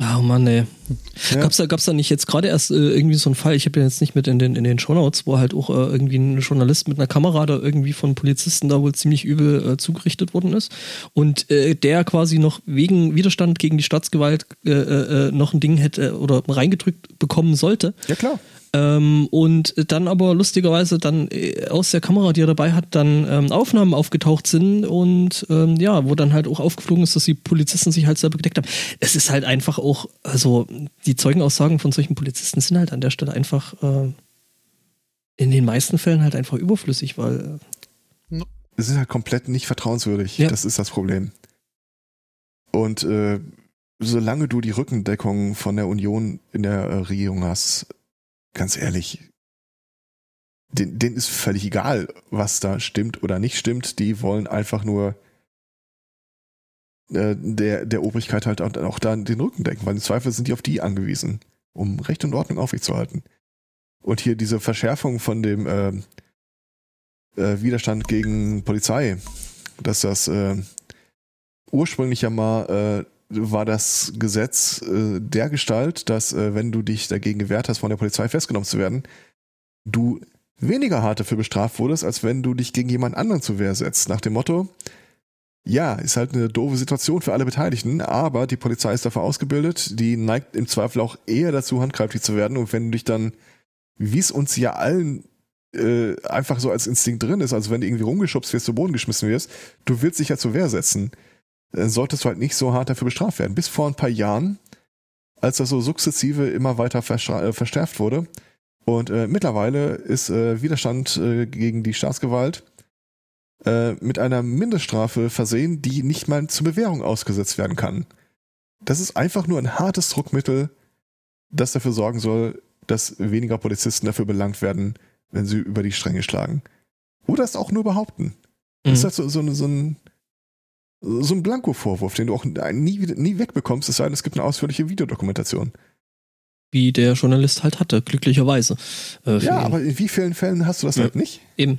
Oh Mann, ey. Ja. Gab's da, gab's da nicht jetzt gerade erst äh, irgendwie so einen Fall, ich habe ja jetzt nicht mit in den, in den Shownotes, wo halt auch äh, irgendwie ein Journalist mit einer Kamera da irgendwie von Polizisten da wohl ziemlich übel äh, zugerichtet worden ist und äh, der quasi noch wegen Widerstand gegen die Staatsgewalt äh, äh, noch ein Ding hätte oder reingedrückt bekommen sollte. Ja, klar. Ähm, und dann aber lustigerweise dann äh, aus der Kamera, die er dabei hat, dann ähm, Aufnahmen aufgetaucht sind und ähm, ja, wo dann halt auch aufgeflogen ist, dass die Polizisten sich halt selber gedeckt haben. Es ist halt einfach auch, also die Zeugenaussagen von solchen Polizisten sind halt an der Stelle einfach äh, in den meisten Fällen halt einfach überflüssig, weil äh, es ist halt komplett nicht vertrauenswürdig. Ja. Das ist das Problem. Und äh, solange du die Rückendeckung von der Union in der äh, Regierung hast, ganz ehrlich, denen, denen ist völlig egal, was da stimmt oder nicht stimmt. Die wollen einfach nur äh, der, der Obrigkeit halt auch da den Rücken decken, weil im Zweifel sind die auf die angewiesen, um Recht und Ordnung aufrechtzuerhalten. Und hier diese Verschärfung von dem äh, äh, Widerstand gegen Polizei, dass das äh, ursprünglich ja mal äh, war das Gesetz äh, der Gestalt, dass äh, wenn du dich dagegen gewehrt hast, von der Polizei festgenommen zu werden, du weniger hart dafür bestraft wurdest, als wenn du dich gegen jemand anderen zur Wehr setzt. Nach dem Motto, ja, ist halt eine doofe Situation für alle Beteiligten, aber die Polizei ist dafür ausgebildet, die neigt im Zweifel auch eher dazu, handgreiflich zu werden. Und wenn du dich dann, wie es uns ja allen äh, einfach so als Instinkt drin ist, also wenn du irgendwie rumgeschubst wirst, zu Boden geschmissen wirst, du willst dich ja zur Wehr setzen. Äh, solltest du halt nicht so hart dafür bestraft werden. Bis vor ein paar Jahren, als das so sukzessive immer weiter äh, verstärkt wurde. Und äh, mittlerweile ist äh, Widerstand äh, gegen die Staatsgewalt äh, mit einer Mindeststrafe versehen, die nicht mal zur Bewährung ausgesetzt werden kann. Das ist einfach nur ein hartes Druckmittel, das dafür sorgen soll, dass weniger Polizisten dafür belangt werden, wenn sie über die Stränge schlagen. Oder es auch nur behaupten. Mhm. Das ist halt so, so, so ein so ein Blanko-Vorwurf, den du auch nie, nie wegbekommst, es sei denn, es gibt eine ausführliche Videodokumentation. Wie der Journalist halt hatte, glücklicherweise. Äh, ja, aber in wie vielen Fällen hast du das ja, halt nicht? Eben.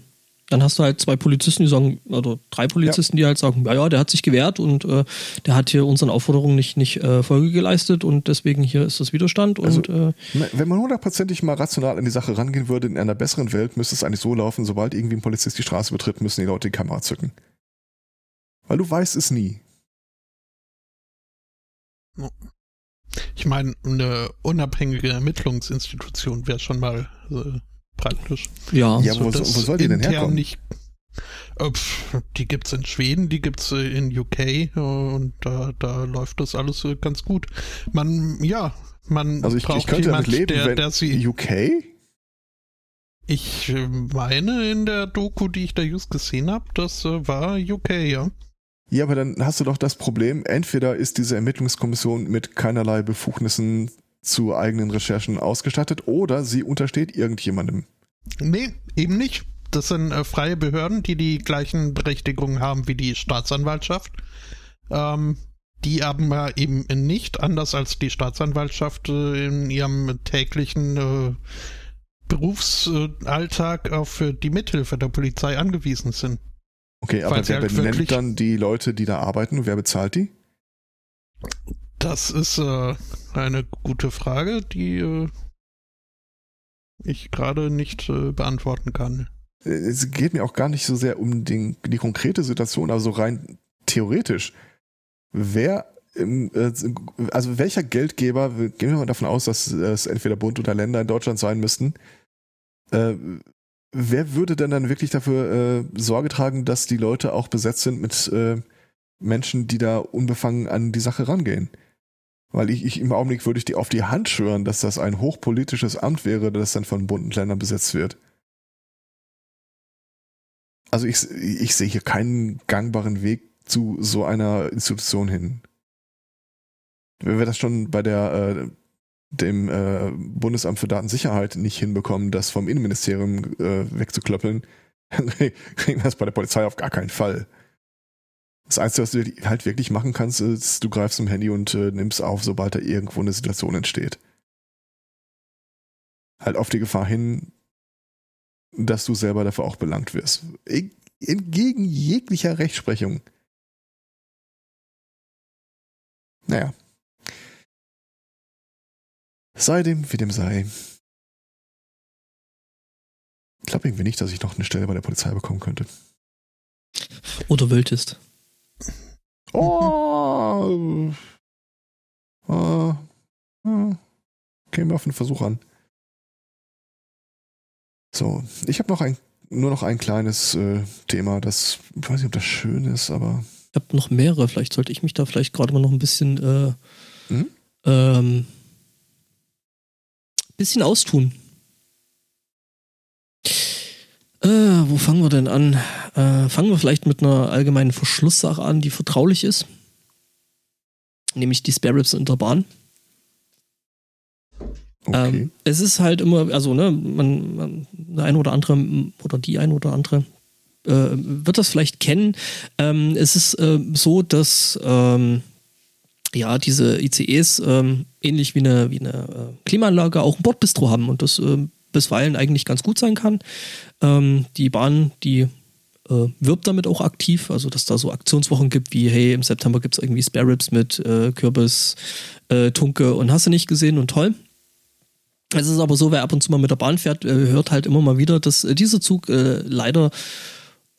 Dann hast du halt zwei Polizisten, die sagen, oder drei Polizisten, ja. die halt sagen, ja, ja, der hat sich gewehrt und äh, der hat hier unseren Aufforderungen nicht, nicht äh, Folge geleistet und deswegen hier ist das Widerstand. Also, und, äh, wenn man hundertprozentig mal rational an die Sache rangehen würde, in einer besseren Welt müsste es eigentlich so laufen, sobald irgendwie ein Polizist die Straße betritt, müssen die Leute die Kamera zücken. Weil du weißt es nie. Ich meine, eine unabhängige Ermittlungsinstitution wäre schon mal äh, praktisch. Ja, ja wo, wo soll die denn herkommen? Nicht, äh, die gibt's in Schweden, die gibt's äh, in UK äh, und da, da läuft das alles äh, ganz gut. Man, ja, man also ich, braucht ich könnte jemand, damit leben, der, wenn der sie UK ich meine in der Doku, die ich da just gesehen habe, das war UK, ja. Ja, aber dann hast du doch das Problem, entweder ist diese Ermittlungskommission mit keinerlei Befugnissen zu eigenen Recherchen ausgestattet oder sie untersteht irgendjemandem. Nee, eben nicht. Das sind äh, freie Behörden, die die gleichen Berechtigungen haben wie die Staatsanwaltschaft. Ähm, die haben wir eben nicht, anders als die Staatsanwaltschaft äh, in ihrem täglichen äh, Berufsalltag auf die Mithilfe der Polizei angewiesen sind. Okay, aber wer benennt dann die Leute, die da arbeiten? Wer bezahlt die? Das ist äh, eine gute Frage, die äh, ich gerade nicht äh, beantworten kann. Es geht mir auch gar nicht so sehr um den, die konkrete Situation, aber so rein theoretisch. Wer, äh, also welcher Geldgeber, gehen wir mal davon aus, dass es entweder Bund oder Länder in Deutschland sein müssten, äh, wer würde denn dann wirklich dafür äh, Sorge tragen, dass die Leute auch besetzt sind mit äh, Menschen, die da unbefangen an die Sache rangehen? Weil ich, ich im Augenblick würde ich die auf die Hand schwören, dass das ein hochpolitisches Amt wäre, das dann von Bund und Ländern besetzt wird. Also ich, ich sehe hier keinen gangbaren Weg zu so einer Institution hin. Wenn wir das schon bei der äh, dem äh, Bundesamt für Datensicherheit nicht hinbekommen, das vom Innenministerium äh, wegzuklöppeln, dann kriegen wir das bei der Polizei auf gar keinen Fall. Das Einzige, was du halt wirklich machen kannst, ist, du greifst zum Handy und äh, nimmst auf, sobald da irgendwo eine Situation entsteht. Halt auf die Gefahr hin, dass du selber dafür auch belangt wirst. Entgegen jeglicher Rechtsprechung. Naja. Sei dem, wie dem sei. Ich glaube irgendwie nicht, dass ich noch eine Stelle bei der Polizei bekommen könnte. Oder wolltest. Oh. oh. Käme wir auf einen Versuch an. So, ich habe noch ein, nur noch ein kleines äh, Thema, das, ich weiß nicht, ob das schön ist, aber. Ich habe noch mehrere, vielleicht sollte ich mich da vielleicht gerade mal noch ein bisschen, äh, hm? ähm, bisschen austun. Äh, wo fangen wir denn an? Äh, fangen wir vielleicht mit einer allgemeinen Verschlusssache an, die vertraulich ist. Nämlich die Spare Ribs in der Bahn. Okay. Ähm, es ist halt immer, also ne, man, man, der eine oder andere oder die eine oder andere äh, wird das vielleicht kennen. Ähm, es ist äh, so, dass ähm, ja diese ICEs ähm, ähnlich wie eine, wie eine äh, Klimaanlage auch ein Bordbistro haben und das äh, bisweilen eigentlich ganz gut sein kann. Ähm, die Bahn, die äh, wirbt damit auch aktiv, also dass da so Aktionswochen gibt wie, hey, im September gibt es irgendwie Spare Ribs mit äh, Kürbis, Tunke und hast du nicht gesehen und toll. Es ist aber so, wer ab und zu mal mit der Bahn fährt, äh, hört halt immer mal wieder, dass äh, dieser Zug äh, leider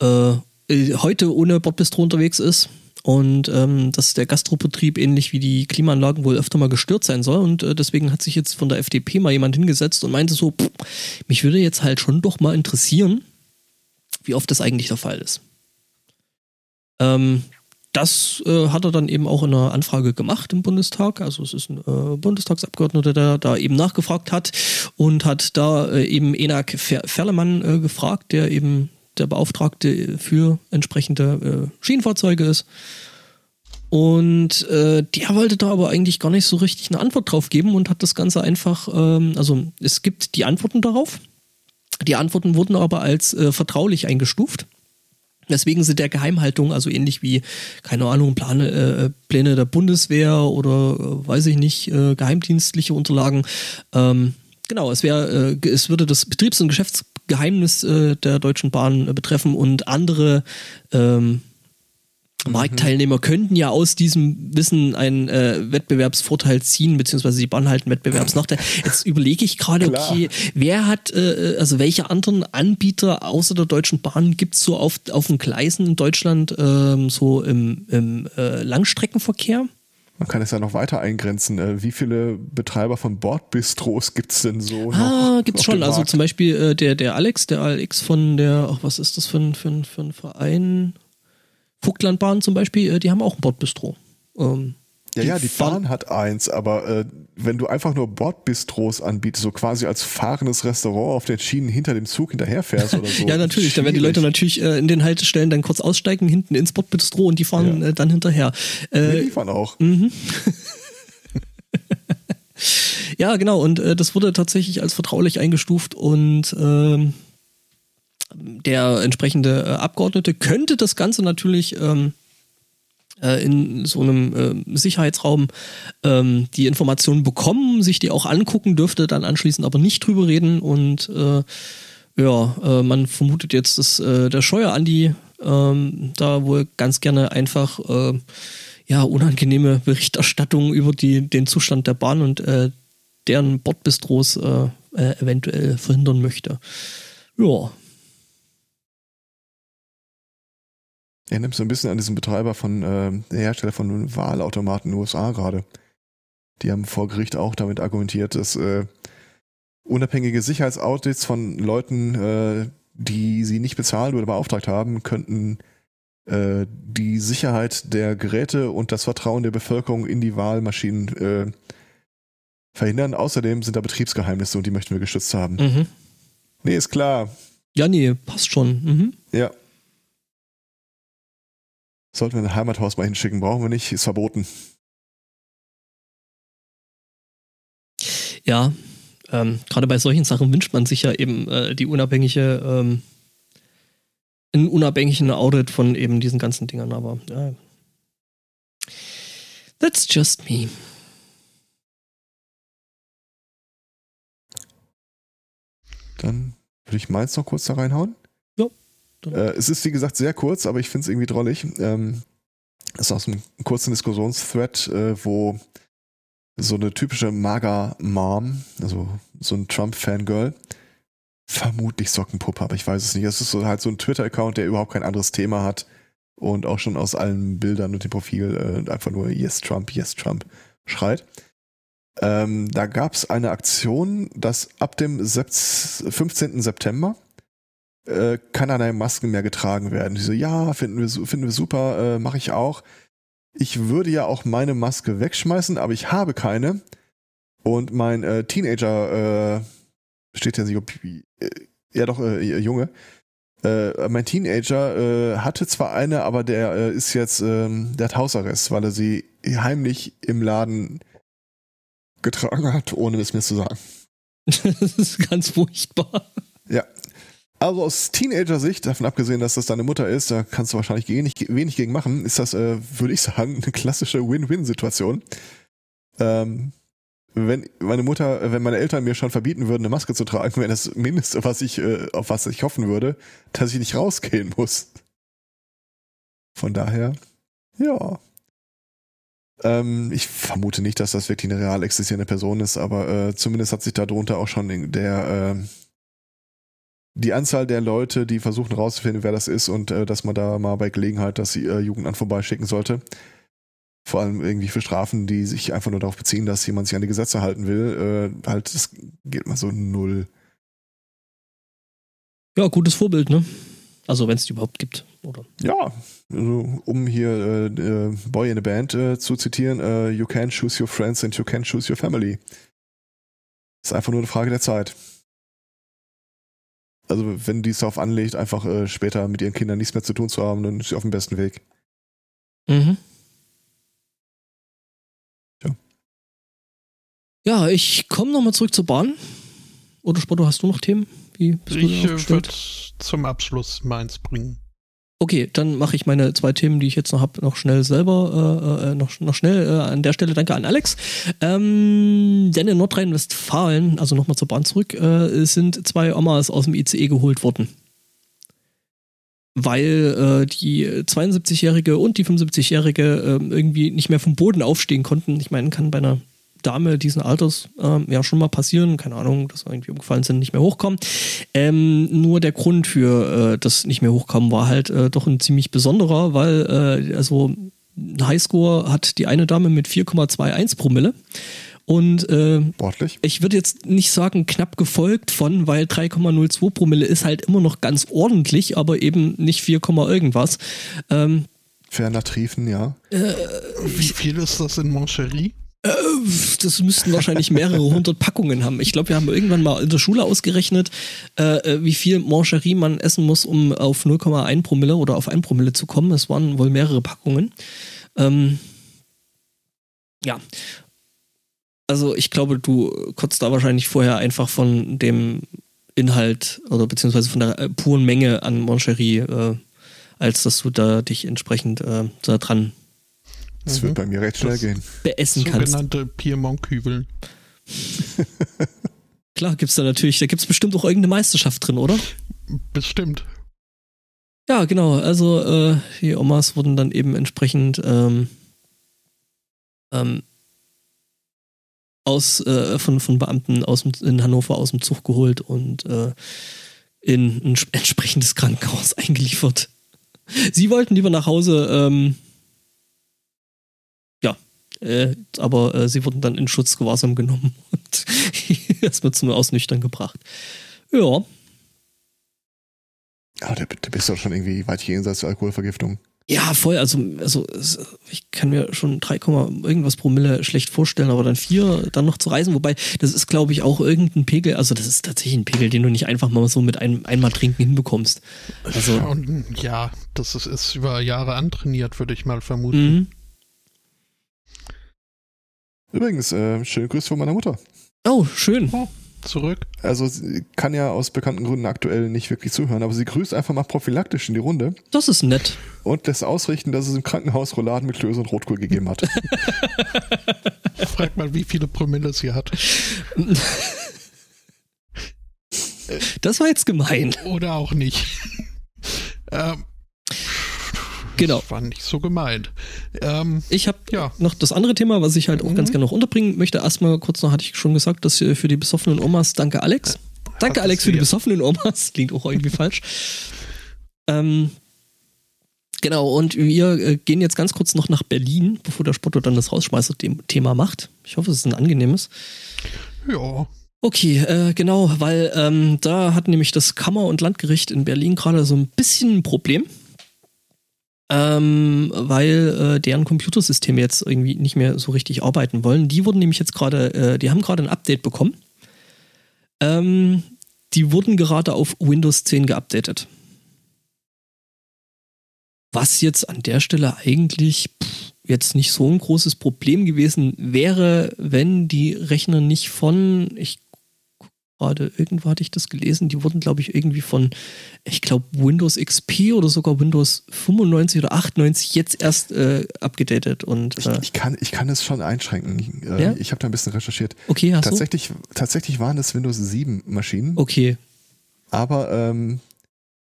äh, äh, heute ohne Bordbistro unterwegs ist und ähm, dass der Gastrobetrieb ähnlich wie die Klimaanlagen wohl öfter mal gestört sein soll und äh, deswegen hat sich jetzt von der FDP mal jemand hingesetzt und meinte so, pff, mich würde jetzt halt schon doch mal interessieren, wie oft das eigentlich der Fall ist. Ähm, das äh, hat er dann eben auch in einer Anfrage gemacht im Bundestag. Also es ist ein äh, Bundestagsabgeordneter, der da eben nachgefragt hat und hat da äh, eben Enak Ferlemann äh, gefragt, der eben der Beauftragte für entsprechende äh, Schienenfahrzeuge ist. Und äh, der wollte da aber eigentlich gar nicht so richtig eine Antwort drauf geben und hat das Ganze einfach, ähm, also es gibt die Antworten darauf. Die Antworten wurden aber als vertraulich eingestuft. Deswegen sind der Geheimhaltung, also ähnlich wie, keine Ahnung, Plane, äh, Pläne der Bundeswehr oder äh, weiß ich nicht, äh, geheimdienstliche Unterlagen. Ähm, genau, es wäre, äh, es würde das Betriebs- und Geschäftsgeheimnis äh, der Deutschen Bahn betreffen und andere ähm, Marktteilnehmer könnten ja aus diesem Wissen einen äh, Wettbewerbsvorteil ziehen, beziehungsweise sie bauen halt einen Wettbewerbsnachteil. Jetzt überlege ich gerade, okay, wer hat, äh, also welche anderen Anbieter außer der Deutschen Bahn gibt es so auf, auf den Gleisen in Deutschland, ähm, so im, im äh, Langstreckenverkehr? Man kann es ja noch weiter eingrenzen. Äh, wie viele Betreiber von Bordbistros gibt es denn so? Ah, gibt es schon. Also zum Beispiel äh, der, der Alex, der Alex von der, ach, was ist das für ein, für ein, für ein Verein? Vogtlandbahn zum Beispiel, äh, die haben auch ein Bordbistro. Ähm, ja, ja, die Bahn hat eins, aber äh, wenn du einfach nur Bordbistros anbietest, so quasi als fahrendes Restaurant auf den Schienen hinter dem Zug hinterherfährst oder so. ja, natürlich. Da werden die Leute natürlich äh, in den Haltestellen dann kurz aussteigen, hinten ins Bordbistro und die fahren ja. äh, dann hinterher. Äh, die fahren auch. Mhm. ja, genau. Und äh, das wurde tatsächlich als vertraulich eingestuft und ähm, der entsprechende äh, Abgeordnete könnte das Ganze natürlich ähm, äh, in so einem äh, Sicherheitsraum ähm, die Informationen bekommen, sich die auch angucken, dürfte dann anschließend aber nicht drüber reden und äh, ja, äh, man vermutet jetzt, dass äh, der Scheuer Andi ähm, da wohl ganz gerne einfach ja unangenehme Berichterstattung über die, den Zustand der Bahn und deren Bordbistros äh, eventuell verhindern möchte. Ja. Erinnert so ein bisschen an diesen Betreiber von, äh, der Hersteller von Wahlautomaten in den USA gerade. Die haben vor Gericht auch damit argumentiert, dass äh, unabhängige Sicherheitsaudits von Leuten, äh, die sie nicht bezahlt oder beauftragt haben, könnten äh, die Sicherheit der Geräte und das Vertrauen der Bevölkerung in die Wahlmaschinen äh, verhindern. Außerdem sind da Betriebsgeheimnisse und die möchten wir geschützt haben. Mhm. Nee, ist klar. Ja, nee, passt schon. Mhm. Ja. Sollten wir ein Heimathaus mal hinschicken, brauchen wir nicht, ist verboten. Ja, ähm, gerade bei solchen Sachen wünscht man sich ja eben äh, die unabhängige, ähm, einen unabhängigen Audit von eben diesen ganzen Dingern, aber ja. That's just me. Dann würde ich meins noch kurz da reinhauen. Äh, es ist wie gesagt sehr kurz, aber ich finde es irgendwie drollig. Ähm, ist aus einem kurzen Diskussionsthread, äh, wo so eine typische Maga-Mom, also so ein Trump-Fangirl, vermutlich Sockenpuppe, aber ich weiß es nicht. Es ist so halt so ein Twitter-Account, der überhaupt kein anderes Thema hat und auch schon aus allen Bildern und dem Profil äh, einfach nur Yes Trump, Yes Trump schreit. Ähm, da gab es eine Aktion, dass ab dem 15. September äh, keinerlei Masken mehr getragen werden. Die so, ja, finden wir, finden wir super, äh, mache ich auch. Ich würde ja auch meine Maske wegschmeißen, aber ich habe keine. Und mein äh, Teenager, äh, steht ja nicht, ob, äh, ja doch, äh, Junge, äh, mein Teenager äh, hatte zwar eine, aber der äh, ist jetzt, ähm, der hat Hausarrest, weil er sie heimlich im Laden getragen hat, ohne es mir zu sagen. das ist ganz furchtbar. Ja. Also aus Teenager-Sicht, davon abgesehen, dass das deine Mutter ist, da kannst du wahrscheinlich wenig, wenig gegen machen, ist das, äh, würde ich sagen, eine klassische Win-Win-Situation. Ähm, wenn meine Mutter, wenn meine Eltern mir schon verbieten würden, eine Maske zu tragen, wäre das Mindeste, was ich, äh, auf was ich hoffen würde, dass ich nicht rausgehen muss. Von daher, ja. Ähm, ich vermute nicht, dass das wirklich eine real existierende Person ist, aber äh, zumindest hat sich darunter auch schon der äh, die Anzahl der Leute, die versuchen rauszufinden, wer das ist und äh, dass man da mal bei Gelegenheit das äh, Jugendamt vorbeischicken sollte. Vor allem irgendwie für Strafen, die sich einfach nur darauf beziehen, dass jemand sich an die Gesetze halten will, äh, halt, das geht mal so null. Ja, gutes Vorbild, ne? Also wenn es die überhaupt gibt, oder? Ja, also, um hier äh, äh, Boy in a Band äh, zu zitieren, äh, you can choose your friends and you can choose your family. Ist einfach nur eine Frage der Zeit. Also wenn die es darauf anlegt, einfach äh, später mit ihren Kindern nichts mehr zu tun zu haben, dann ist sie auf dem besten Weg. Mhm. Ja. Ja, ich komme nochmal zurück zur Bahn. Oder Spotto, hast du noch Themen? Wie bist du Ich äh, würde zum Abschluss meins bringen. Okay, dann mache ich meine zwei Themen, die ich jetzt noch habe, noch schnell selber, äh, äh, noch, noch schnell äh, an der Stelle. Danke an Alex. Ähm, denn in Nordrhein-Westfalen, also nochmal zur Bahn zurück, äh, sind zwei Omas aus dem ICE geholt worden. Weil äh, die 72-Jährige und die 75-Jährige äh, irgendwie nicht mehr vom Boden aufstehen konnten. Ich meine, kann bei einer Dame diesen Alters ähm, ja schon mal passieren, keine Ahnung, dass sie irgendwie umgefallen sind, nicht mehr hochkommen. Ähm, nur der Grund für äh, das nicht mehr hochkommen war halt äh, doch ein ziemlich besonderer, weil äh, also ein Highscore hat die eine Dame mit 4,21 Promille und äh, Sportlich. ich würde jetzt nicht sagen knapp gefolgt von, weil 3,02 Promille ist halt immer noch ganz ordentlich, aber eben nicht 4, irgendwas. Ähm, Ferner Triefen, ja. Wie viel ist das in Moncherie? Das müssten wahrscheinlich mehrere hundert Packungen haben. Ich glaube, wir haben irgendwann mal in der Schule ausgerechnet, äh, wie viel Mancherie man essen muss, um auf 0,1 Promille oder auf 1 Promille zu kommen. Es waren wohl mehrere Packungen. Ähm, ja. Also ich glaube, du kotzt da wahrscheinlich vorher einfach von dem Inhalt oder beziehungsweise von der äh, puren Menge an Mancherie, äh, als dass du da dich entsprechend äh, da dran Das Mhm. wird bei mir recht schnell Das- gehen. beessen kannst. Sogenannte Piemont-Kübeln. Klar, gibt's da natürlich, da gibt's bestimmt auch irgendeine Meisterschaft drin, oder? Bestimmt. Ja, genau. Also äh, die Omas wurden dann eben entsprechend ähm, ähm, aus, äh, von, von Beamten aus, dem- in Hannover aus dem Zug geholt und äh, in ein sp- entsprechendes Krankenhaus eingeliefert. Sie wollten lieber nach Hause, ähm, äh, aber äh, sie wurden dann in Schutzgewahrsam genommen und erstmal zum Ausnüchtern gebracht. Ja, Aber da, da bist du doch schon irgendwie weit jenseits der Alkoholvergiftung. Ja, voll. Also, also ich kann mir schon 3, Komma irgendwas Promille schlecht vorstellen, aber dann 4 dann noch zu reisen. Wobei, das ist, glaube ich, auch irgendein Pegel. Also, das ist tatsächlich ein Pegel, den du nicht einfach mal so mit einem einmal trinken hinbekommst. Also, Und ja, das ist, ist über Jahre antrainiert, würde ich mal vermuten. Übrigens, äh, schöne Grüße von meiner Mutter. oh, schön. Zurück. Also sie kann ja aus bekannten Gründen aktuell nicht wirklich zuhören, aber sie grüßt einfach mal prophylaktisch in die Runde Das ist nett. und lässt ausrichten, dass es im Krankenhaus Rouladen mit Klöße und Rotkohl gegeben hat. Frag mal, wie viele Promille sie hat. Das war jetzt gemein. Oder auch nicht. ähm, Genau. war nicht so gemeint. Ähm, Ich habe ja, noch das andere Thema, was ich halt auch Mhm. ganz gerne noch unterbringen möchte. Erstmal kurz noch, hatte ich schon gesagt, dass äh, für die besoffenen Omas, danke Alex. Danke Hat Alex für die besoffenen Omas. Klingt auch irgendwie falsch. Ähm, genau, und wir äh, gehen jetzt ganz kurz noch nach Berlin, bevor der Spotto dann das Rausschmeißer-Thema macht. Ich hoffe, es ist ein angenehmes. ja. Okay, äh, genau, weil ähm, da hat nämlich das Kammer- und Landgericht in Berlin gerade so ein bisschen ein Problem. Ähm, weil äh, deren Computersysteme jetzt irgendwie nicht mehr so richtig arbeiten wollen. Die wurden nämlich jetzt gerade, äh, die haben gerade ein Update bekommen. Ähm, die wurden gerade auf Windows 10 geupdatet. Was jetzt an der Stelle eigentlich pff, jetzt nicht so ein großes Problem gewesen wäre, wenn die Rechner nicht von, ich gerade, irgendwo hatte ich das gelesen, die wurden, glaube ich, irgendwie von, ich glaube, Windows XP oder sogar Windows 95 oder 98 jetzt erst äh, abgedatet. Und Ich, äh, ich, kann, ich kann es schon einschränken. Äh, Ja? Ich habe da ein bisschen recherchiert. okay, hast du? Tatsächlich, tatsächlich waren es Windows 7 Maschinen, Okay, aber ähm,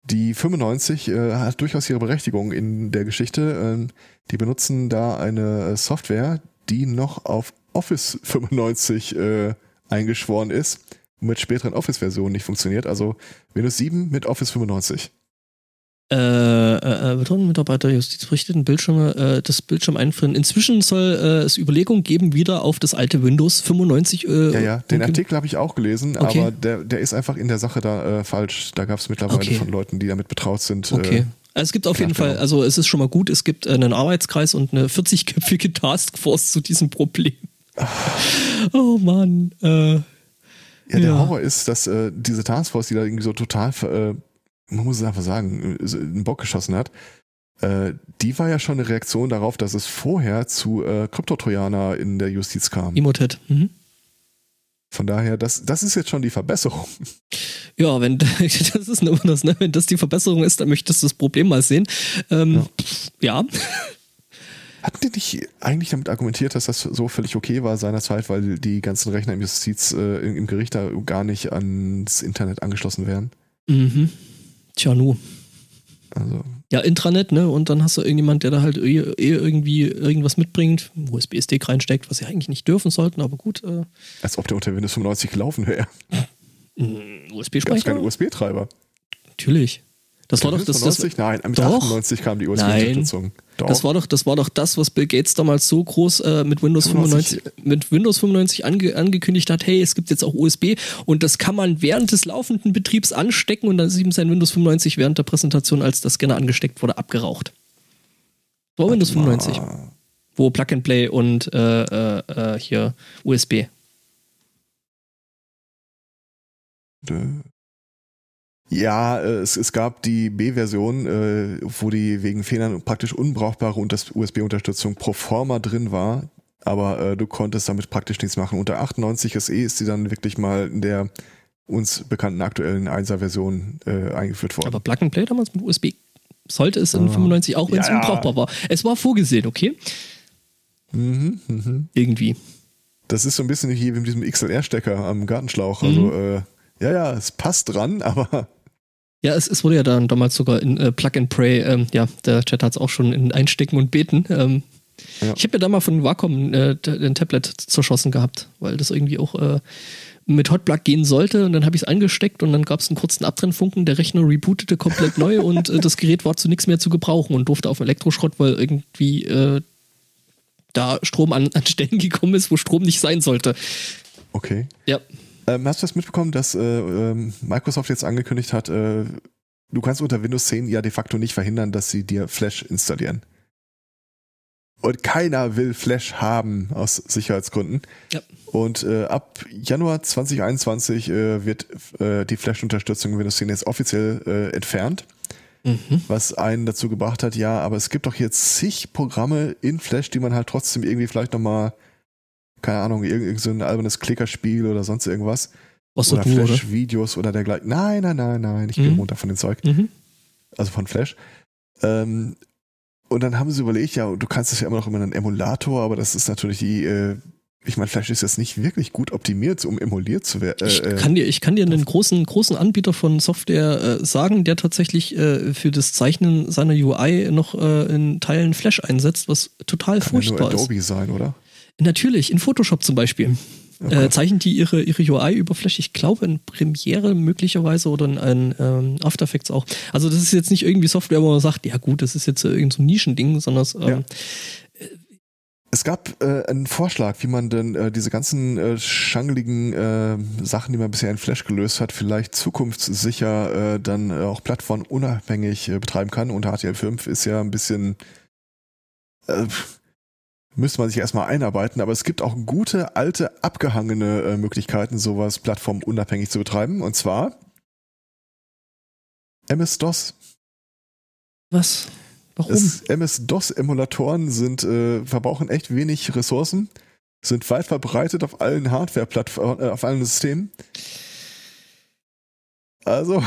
die 95 äh, hat durchaus ihre Berechtigung in der Geschichte. Ähm, die benutzen da eine äh, Software, die noch auf Office 95 äh, eingeschworen ist mit späteren Office-Versionen nicht funktioniert. Also Windows 7 mit Office 95. Äh, äh, äh, Betonmitarbeiter Justiz berichteten Bildschirme, äh, das Bildschirm einfrieren. Inzwischen soll äh, es Überlegungen geben, wieder auf das alte Windows 95. Äh, Ja, ja, den. Artikel habe ich auch gelesen, Okay. aber der, der ist einfach in der Sache da äh, falsch. Da gab es mittlerweile Okay. von Leuten, die damit betraut sind. Okay. Äh, Also es gibt auf jeden Nachstellung. Fall, also es ist schon mal gut, es gibt einen Arbeitskreis und eine 40-köpfige Taskforce zu diesem Problem. Oh Mann. Äh, ja, der Ja. Horror ist, dass äh, diese Taskforce, die da irgendwie so total, äh, man muss es einfach sagen, äh, einen Bock geschossen hat, äh, die war ja schon eine Reaktion darauf, dass es vorher zu äh, Kryptotrojaner in der Justiz kam. Emotet. Mhm. Von daher, das, das ist jetzt schon die Verbesserung. Ja, wenn das ist immer das, ne? Wenn das die Verbesserung ist, dann möchtest du das Problem mal sehen. Ähm, ja. Hatten die nicht eigentlich damit argumentiert, dass das so völlig okay war seinerzeit, weil die ganzen Rechner im Justiz, äh, im Gericht da gar nicht ans Internet angeschlossen wären? Mhm. Tja, nu. Also, Ja, Intranet, ne? Und dann hast du irgendjemand, der da halt eh, eh irgendwie irgendwas mitbringt, USB-Stick reinsteckt, was sie eigentlich nicht dürfen sollten, aber gut. Äh, als ob der unter Windows 95 gelaufen wäre. Gab es USB-Speicher? keine USB-Treiber. Natürlich. Das war doch das, das, 95? Nein, mit Doch. 98 kam die USB-Unterstützung. Das war doch, das war doch das, was Bill Gates damals so groß äh, mit Windows 95, 95. mit Windows 95 ange, angekündigt hat, hey, es gibt jetzt auch USB und das kann man während des laufenden Betriebs anstecken und dann ist ihm sein Windows 95 während der Präsentation, als der Scanner angesteckt wurde, abgeraucht. Das war Windows 95, Ah, wo Plug and Play und äh, äh, äh, hier USB. Ja, äh, es, es gab die B-Version, äh, wo die wegen Fehlern praktisch unbrauchbare und das USB-Unterstützung pro forma drin war, aber äh, du konntest damit praktisch nichts machen. Unter 98 SE ist sie dann wirklich mal in der uns bekannten aktuellen 1er-Version äh, eingeführt worden. Aber Plug and Play damals mit USB sollte es in Ah. 95 auch, wenn es Ja, unbrauchbar war. Es war vorgesehen, okay? Mhm, mhm. Irgendwie. Das ist so ein bisschen wie mit diesem XLR-Stecker am Gartenschlauch. Mhm. Also, äh, ja, ja, es passt dran, aber Ja, es, es wurde ja dann damals sogar in äh, Plug and Pray, ähm, ja, der Chat hat es auch schon in Einstecken und Beten. Ähm, Ja. Ich habe ja da mal von Wacom äh, ein Tablet zerschossen gehabt, weil das irgendwie auch äh, mit Hotplug gehen sollte und dann habe ich es eingesteckt und dann gab es einen kurzen Abtrennfunken, der Rechner rebootete komplett neu und äh, das Gerät war zu nichts mehr zu gebrauchen und durfte auf Elektroschrott, weil irgendwie äh, da Strom an, an Stellen gekommen ist, wo Strom nicht sein sollte. Okay. Ja. Ähm, hast du das mitbekommen, dass äh, ähm, Microsoft jetzt angekündigt hat, äh, du kannst unter Windows 10 ja de facto nicht verhindern, dass sie dir Flash installieren. Und keiner will Flash haben aus Sicherheitsgründen. Ja. Und äh, ab Januar 2021 äh, wird äh, die Flash-Unterstützung in Windows 10 jetzt offiziell äh, entfernt. Mhm. Was einen dazu gebracht hat, ja, aber es gibt doch jetzt zig Programme in Flash, die man halt trotzdem irgendwie vielleicht nochmal, keine Ahnung, irgend so ein albernes Klickerspiel oder sonst irgendwas. Was oder Flash-Videos oder dergleichen. Nein, nein, nein, nein, ich mhm. bin runter von dem Zeug. Mhm. Also von Flash. Ähm, und dann haben sie überlegt, ja, du kannst es ja immer noch über einen Emulator, aber das ist natürlich die, äh, ich meine, Flash ist jetzt nicht wirklich gut optimiert, um emuliert zu werden. Äh, ich, äh, kann dir, ich kann dir einen großen, großen Anbieter von Software äh, sagen, der tatsächlich äh, für das Zeichnen seiner UI noch äh, in Teilen Flash einsetzt, was total kann furchtbar ja nur Adobe ist. sein, oder? Natürlich, in Photoshop zum Beispiel. Okay. Äh, zeichnen die ihre, ihre UI über Flash, ich glaube in Premiere möglicherweise oder in, in ähm, After Effects auch. Also das ist jetzt nicht irgendwie Software, wo man sagt, ja gut, das ist jetzt irgendein so Nischending, sondern ähm, ja. Es gab äh, einen Vorschlag, wie man denn äh, diese ganzen äh, schangeligen äh, Sachen, die man bisher in Flash gelöst hat, vielleicht zukunftssicher äh, dann äh, auch plattformunabhängig äh, betreiben kann. Und HTML5 ist ja ein bisschen äh, müsste man sich erstmal einarbeiten, aber es gibt auch gute, alte, abgehangene äh, Möglichkeiten, sowas plattformunabhängig zu betreiben. Und zwar MS-DOS. Was? Warum? MS-DOS-Emulatoren sind, äh, verbrauchen echt wenig Ressourcen, sind weit verbreitet auf allen Hardware-Plattformen, äh, auf allen Systemen. Also,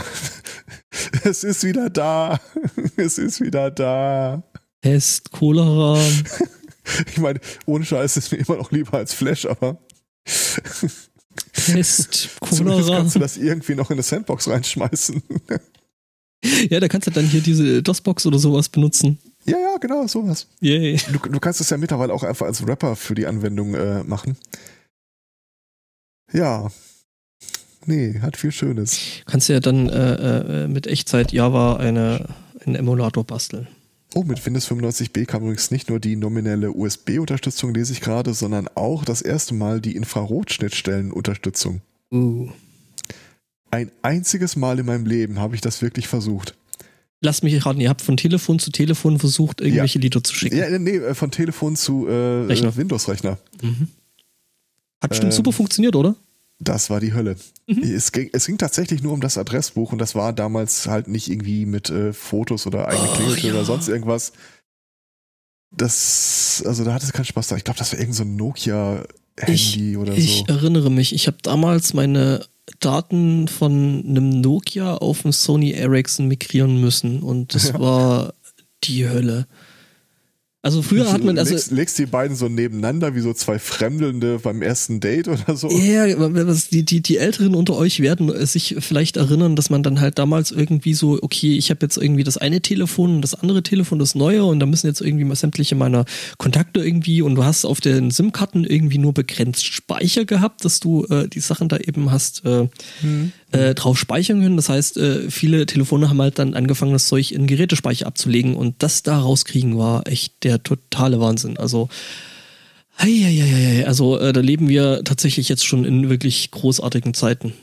es ist wieder da. es ist wieder da. Pest, Cholera. Ich meine, ohne Scheiß ist mir immer noch lieber als Flash, aber. Pest, Cholera. kannst du das irgendwie noch in eine Sandbox reinschmeißen. ja, da kannst du dann hier diese DOS-Box oder sowas benutzen. Ja, ja, genau, sowas. Yay. Du, du kannst es ja mittlerweile auch einfach als Rapper für die Anwendung äh, machen. Ja. Nee, hat viel Schönes. Kannst du ja dann äh, äh, mit Echtzeit Java eine, einen Emulator basteln. Oh, mit Windows 95b kam übrigens nicht nur die nominelle USB-Unterstützung, lese ich gerade, sondern auch das erste Mal die Infrarotschnittstellen-Unterstützung. Uh. Ein einziges Mal in meinem Leben habe ich das wirklich versucht. Lass mich raten, ihr habt von Telefon zu Telefon versucht, irgendwelche ja. Lieder zu schicken. Ja, nee, äh, von Telefon zu äh, Windows-Rechner. Mhm. Hat bestimmt ähm, super funktioniert, oder? Das war die Hölle. Mhm. Es, ging, es ging tatsächlich nur um das Adressbuch und das war damals halt nicht irgendwie mit äh, Fotos oder eigene oh, ja. oder sonst irgendwas. Das, also da hatte es keinen Spaß da. Ich glaube, das war irgend so ein Nokia-Handy oder so. Ich erinnere mich, ich habe damals meine Daten von einem Nokia auf einen Sony Ericsson migrieren müssen und das ja. war die Hölle. Also früher hat man also legst, legst, die beiden so nebeneinander wie so zwei Fremdelnde beim ersten Date oder so. Ja, die, die, die Älteren unter euch werden sich vielleicht erinnern, dass man dann halt damals irgendwie so, okay, ich habe jetzt irgendwie das eine Telefon und das andere Telefon, das neue und da müssen jetzt irgendwie mal sämtliche meiner Kontakte irgendwie und du hast auf den SIM-Karten irgendwie nur begrenzt Speicher gehabt, dass du äh, die Sachen da eben hast äh, hm. Äh, drauf speichern können. Das heißt, äh, viele Telefone haben halt dann angefangen, das Zeug in Gerätespeicher abzulegen und das da rauskriegen war echt der totale Wahnsinn. Also, also äh, da leben wir tatsächlich jetzt schon in wirklich großartigen Zeiten.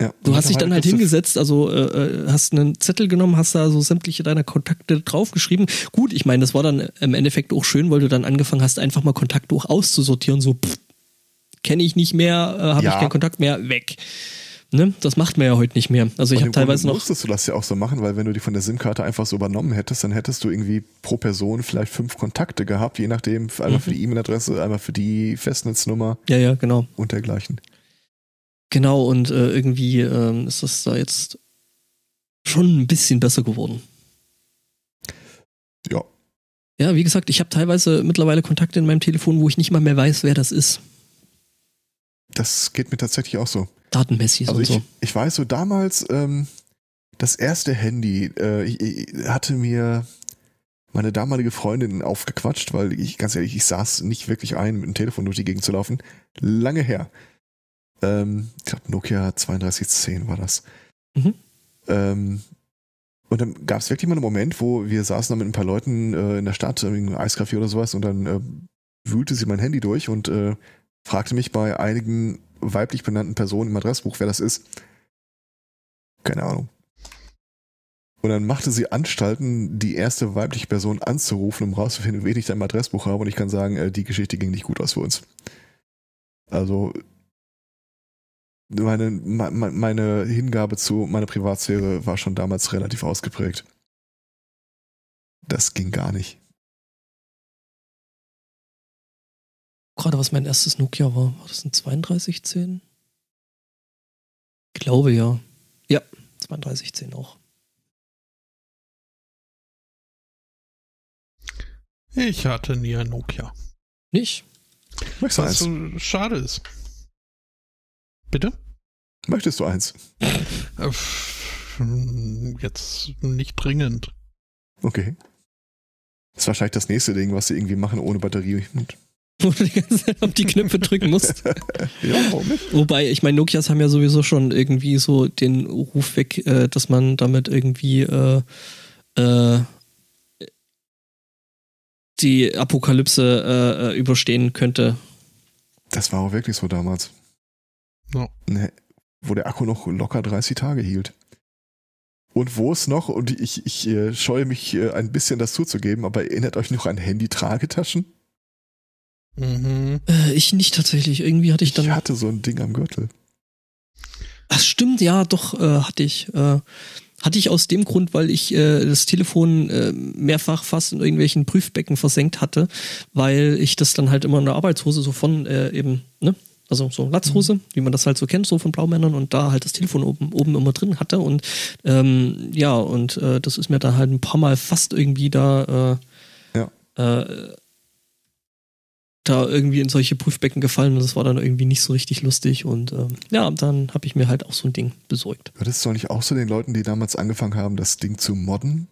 Ja, du hast dich dann halt hingesetzt, also äh, äh, hast einen Zettel genommen, hast da so sämtliche deiner Kontakte draufgeschrieben. Gut, ich meine, das war dann im Endeffekt auch schön, weil du dann angefangen hast, einfach mal Kontakte auch auszusortieren, so kenne ich nicht mehr, äh, habe ja. ich keinen Kontakt mehr, weg. Ne? Das macht man ja heute nicht mehr. Also ich habe teilweise noch. Musstest du das ja auch so machen, weil wenn du die von der SIM-Karte einfach so übernommen hättest, dann hättest du irgendwie pro Person vielleicht fünf Kontakte gehabt, je nachdem, einmal mhm. für die E-Mail-Adresse, einmal für die Festnetznummer. Ja, ja, genau. Und dergleichen. Genau, und äh, irgendwie ähm, ist das da jetzt schon ein bisschen besser geworden. Ja. Ja, wie gesagt, ich habe teilweise mittlerweile Kontakte in meinem Telefon, wo ich nicht mal mehr weiß, wer das ist. Das geht mir tatsächlich auch so datenmäßig also und ich, so. Ich weiß so damals, ähm, das erste Handy äh, ich, ich hatte mir meine damalige Freundin aufgequatscht, weil ich, ganz ehrlich, ich saß nicht wirklich ein, mit dem Telefon durch die Gegend zu laufen. Lange her. Ähm, ich glaube, Nokia 3210 war das. Mhm. Ähm, und dann gab es wirklich mal einen Moment, wo wir saßen da mit ein paar Leuten äh, in der Stadt, einem Eiscafé oder sowas, und dann äh, wühlte sie mein Handy durch und äh, fragte mich bei einigen weiblich benannten Personen im Adressbuch, wer das ist. Keine Ahnung. Und dann machte sie Anstalten, die erste weibliche Person anzurufen, um rauszufinden, wen ich da im Adressbuch habe. Und ich kann sagen, äh, die Geschichte ging nicht gut aus für uns. Also meine, meine Hingabe zu meiner Privatsphäre war schon damals relativ ausgeprägt. Das ging gar nicht. Gerade was mein erstes Nokia war. War das ein 3210? Ich glaube ja. Ja, 3210 auch. Ich hatte nie ein Nokia. Nicht? Möchtest du Was eins? so schade ist. Bitte? Möchtest du eins? Äh, Jetzt nicht dringend. Okay. Das ist wahrscheinlich das nächste Ding, was sie irgendwie machen ohne Batterie. Und Wo du die ganze Zeit auf die Knöpfe drücken musst. ja, warum nicht? Wobei, ich meine, Nokias haben ja sowieso schon irgendwie so den Ruf weg, äh, dass man damit irgendwie äh, äh, die Apokalypse äh, äh, überstehen könnte. Das war auch wirklich so damals. Ja. Ne, wo der Akku noch locker 30 Tage hielt. Und wo es noch, und ich, ich äh, scheue mich äh, ein bisschen das zuzugeben, aber erinnert euch noch an Handy-Tragetaschen? Mhm. Äh, ich nicht tatsächlich. Irgendwie hatte ich Ich dann. hatte so ein Ding am Gürtel. Ach, stimmt, ja, doch, äh, hatte ich. Äh, hatte ich aus dem Grund, weil ich äh, das Telefon äh, mehrfach fast in irgendwelchen Prüfbecken versenkt hatte, weil ich das dann halt immer in der Arbeitshose so von äh, eben, ne? Also so Latzhose, wie man das halt so kennt, so von Blaumännern und da halt das Telefon oben, oben immer drin hatte. Und ähm, ja, und äh, das ist mir dann halt ein paar Mal fast irgendwie da äh, Ja. äh, da irgendwie in solche Prüfbecken gefallen und das war dann irgendwie nicht so richtig lustig und ähm, ja, dann habe ich mir halt auch so ein Ding besorgt. Würdest du doch nicht auch so den Leuten, die damals angefangen haben, das Ding zu modden?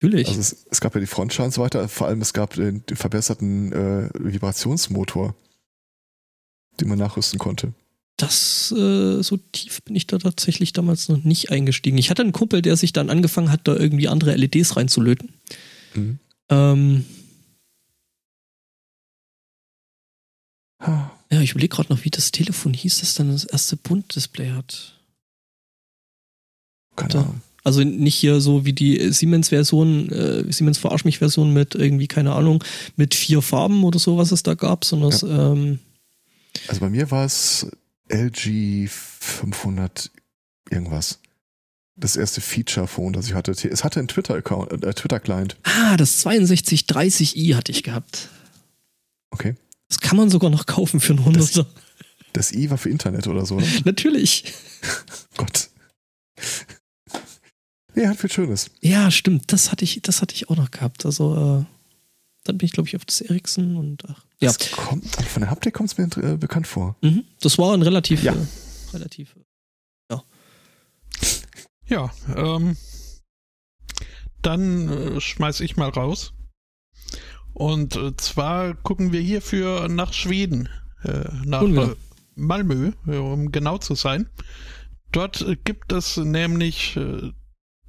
Natürlich. Also es, es gab ja die Frontschalen und so weiter, vor allem es gab den, den verbesserten äh, Vibrationsmotor, den man nachrüsten konnte. das äh, so tief bin ich da tatsächlich damals noch nicht eingestiegen. Ich hatte einen Kumpel, der sich dann angefangen hat, da irgendwie andere LEDs reinzulöten. Mhm. Ähm, ja, ich überlege gerade noch, wie das Telefon hieß, das dann das erste Buntdisplay hat. Keine. Ahnung. Also nicht hier so wie die Siemens-Version, äh, Siemens verarsch mich Version mit irgendwie, keine Ahnung, mit vier Farben oder so, was es da gab, sondern es, ähm, Also bei mir war es LG 500 irgendwas. Das erste Feature-Phone, das ich hatte. Es hatte einen Twitter-Account, äh, Twitter-Client. ah, das 6230i hatte ich gehabt. Okay. Das kann man sogar noch kaufen für einen Hunderter. Das I war für Internet oder so. Ne? Natürlich. Gott. Nee, hat viel Schönes. Ja, stimmt. Das hatte ich, das hatte ich auch noch gehabt. Also, äh, dann bin ich, glaube ich, auf das Ericsson und ach. Ja. Das kommt, von der Haptik kommt es mir äh, bekannt vor. Mhm. Das war ein relativ, Ja. äh, relativ. Ja, ähm, dann äh, schmeiß ich mal raus. Und äh, zwar gucken wir hierfür nach Schweden, äh, nach äh, Malmö, äh, um genau zu sein. Dort gibt es nämlich äh,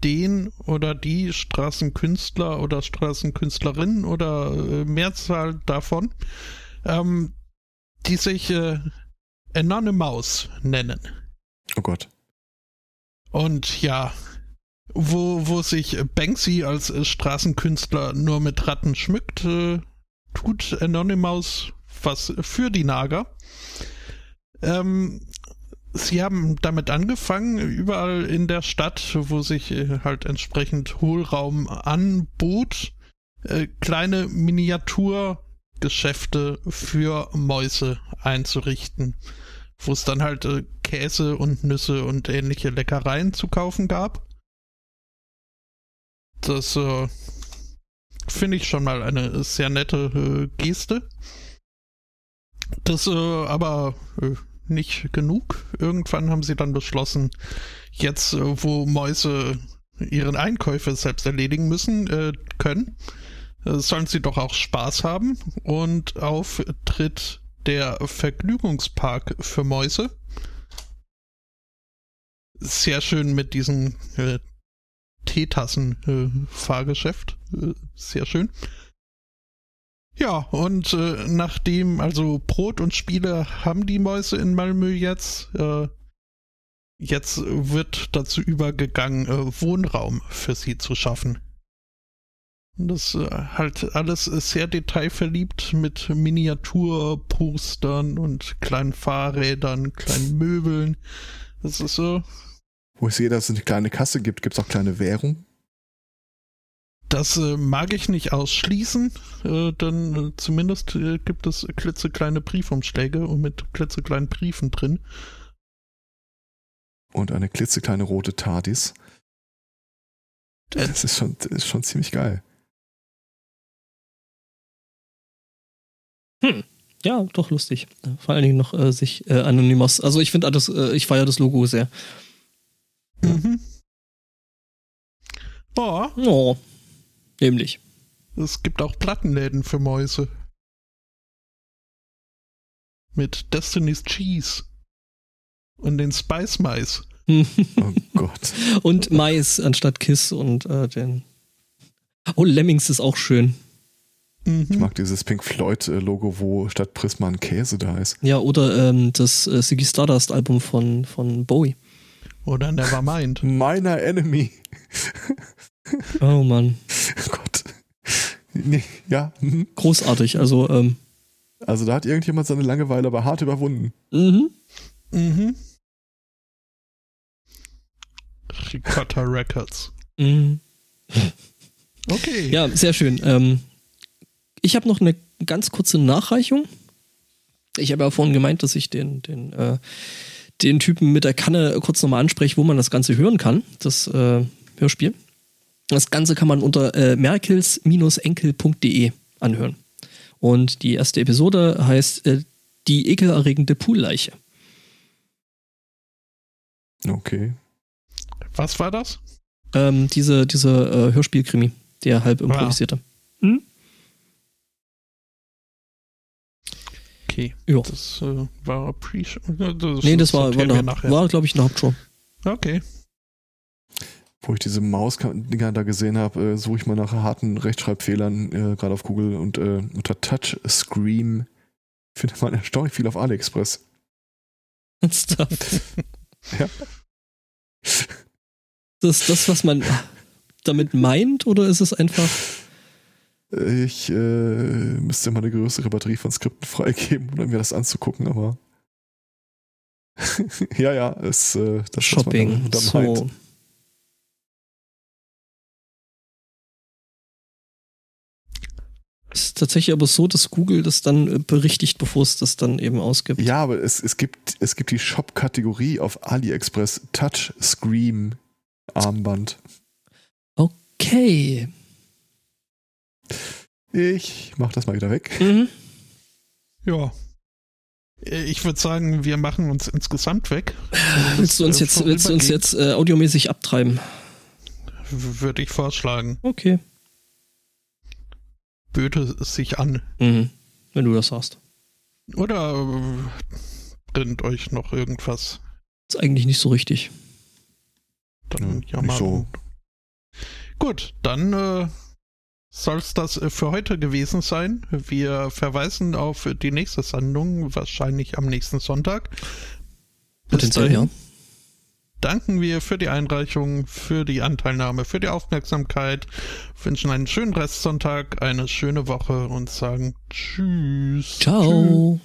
den oder die Straßenkünstler oder Straßenkünstlerin oder äh, Mehrzahl davon, ähm, die sich äh, Anonymous nennen. Oh Gott. Und ja, wo, wo sich Banksy als äh, Straßenkünstler nur mit Ratten schmückt, äh, tut Anonymous was für die Nager. Ähm, sie haben damit angefangen, überall in der Stadt, wo sich äh, halt entsprechend Hohlraum anbot, äh, kleine Miniaturgeschäfte für Mäuse einzurichten wo es dann halt äh, Käse und Nüsse und ähnliche Leckereien zu kaufen gab. Das äh, finde ich schon mal eine sehr nette äh, Geste. Das äh, aber äh, nicht genug. Irgendwann haben sie dann beschlossen, jetzt, äh, wo Mäuse ihren Einkäufe selbst erledigen müssen, äh, können, sollen sie doch auch Spaß haben und auftritt der Vergnügungspark für Mäuse. Sehr schön mit diesem äh, Teetassen-Fahrgeschäft. Äh, sehr schön. Ja, und äh, nachdem also Brot und Spiele haben die Mäuse in Malmö jetzt, äh, jetzt wird dazu übergegangen, äh, Wohnraum für sie zu schaffen. Das äh, halt alles sehr detailverliebt mit Miniaturpostern und kleinen Fahrrädern, kleinen Möbeln. Das ist so. Wo es sehe, dass es eine kleine Kasse gibt, gibt es auch kleine Währung. Das äh, mag ich nicht ausschließen, äh, denn äh, zumindest äh, gibt es klitzekleine Briefumschläge und mit klitzekleinen Briefen drin. Und eine klitzekleine rote TARDIS. Äh, Das ist schon, das ist schon ziemlich geil. Ja, doch lustig. Vor allen Dingen noch äh, sich äh, Anonymous. Also ich finde äh, ich feiere das Logo sehr. Mhm. Oh, Oh, nämlich. es gibt auch Plattenläden für Mäuse. Mit Destiny's Cheese. Und den Spice Mais. Oh Gott. und Mais anstatt Kiss und äh, den. Oh, Lemmings ist auch schön. Mhm. Ich mag dieses Pink Floyd-Logo, wo statt Prisma ein Käse da ist. Ja, oder ähm, das äh, Ziggy Stardust Album von, von Bowie. Oder Nevermind. Meiner Enemy. Oh Mann, Gott. Nee, ja. mhm. großartig. Also, ähm, Also da hat irgendjemand seine Langeweile aber hart überwunden. mhm. Mhm. Ricotta Records. Mhm. Okay. Ja, sehr schön. Ähm, ich habe noch eine ganz kurze Nachreichung. Ich habe ja vorhin gemeint, dass ich den, den, äh, den Typen mit der Kanne kurz nochmal anspreche, wo man das Ganze hören kann, das äh, Hörspiel. Das Ganze kann man unter äh, merkels-enkel.de anhören. Und die erste Episode heißt äh, Die ekelerregende Poolleiche. Okay. Was war das? Ähm, diese diese äh, Hörspielkrimi, der halb improvisierte. Hm? Okay. Ja. Das äh, war pre das Nee, das war, war, eine, war glaube ich, eine Hauptshow. Okay. Wo ich diese Maus-Dinger da gesehen habe, äh, suche ich mal nach harten Rechtschreibfehlern, äh, gerade auf Google und äh, unter Touchscreen findet man erstaunlich viel auf AliExpress. Stuff. Ja. Das ist das, was man damit meint, oder ist es einfach. Ich äh, müsste mal eine größere Batterie von Skripten freigeben, um mir das anzugucken, aber ja, ja, es, äh, das ist, was man Shopping. da-. So. Ist tatsächlich aber so, dass Google das dann äh, berichtigt, bevor es das dann eben ausgibt. Ja, aber es, es, gibt, es gibt die Shop-Kategorie auf AliExpress Touchscreen Armband. Okay. Ich mach das mal wieder weg. Mhm. Ja. Äh, Ich würde sagen, wir machen uns insgesamt weg. Willst du uns Äh, jetzt, willst du uns jetzt äh, audiomäßig abtreiben? Würde ich vorschlagen. Okay. Böte es sich an. Mhm. Wenn du das sagst. Oder äh, brennt euch noch irgendwas? Ist eigentlich nicht so richtig. Dann Ja, nicht mal. so. Gut, dann äh, soll es das äh, für heute gewesen sein. Wir verweisen auf die nächste Sendung, wahrscheinlich am nächsten Sonntag. Potenziell, ja. danken wir für die Einreichung, für die Anteilnahme, für die Aufmerksamkeit, wünschen einen schönen Restsonntag, eine schöne Woche und sagen Tschüss. Tschüss. Ciao.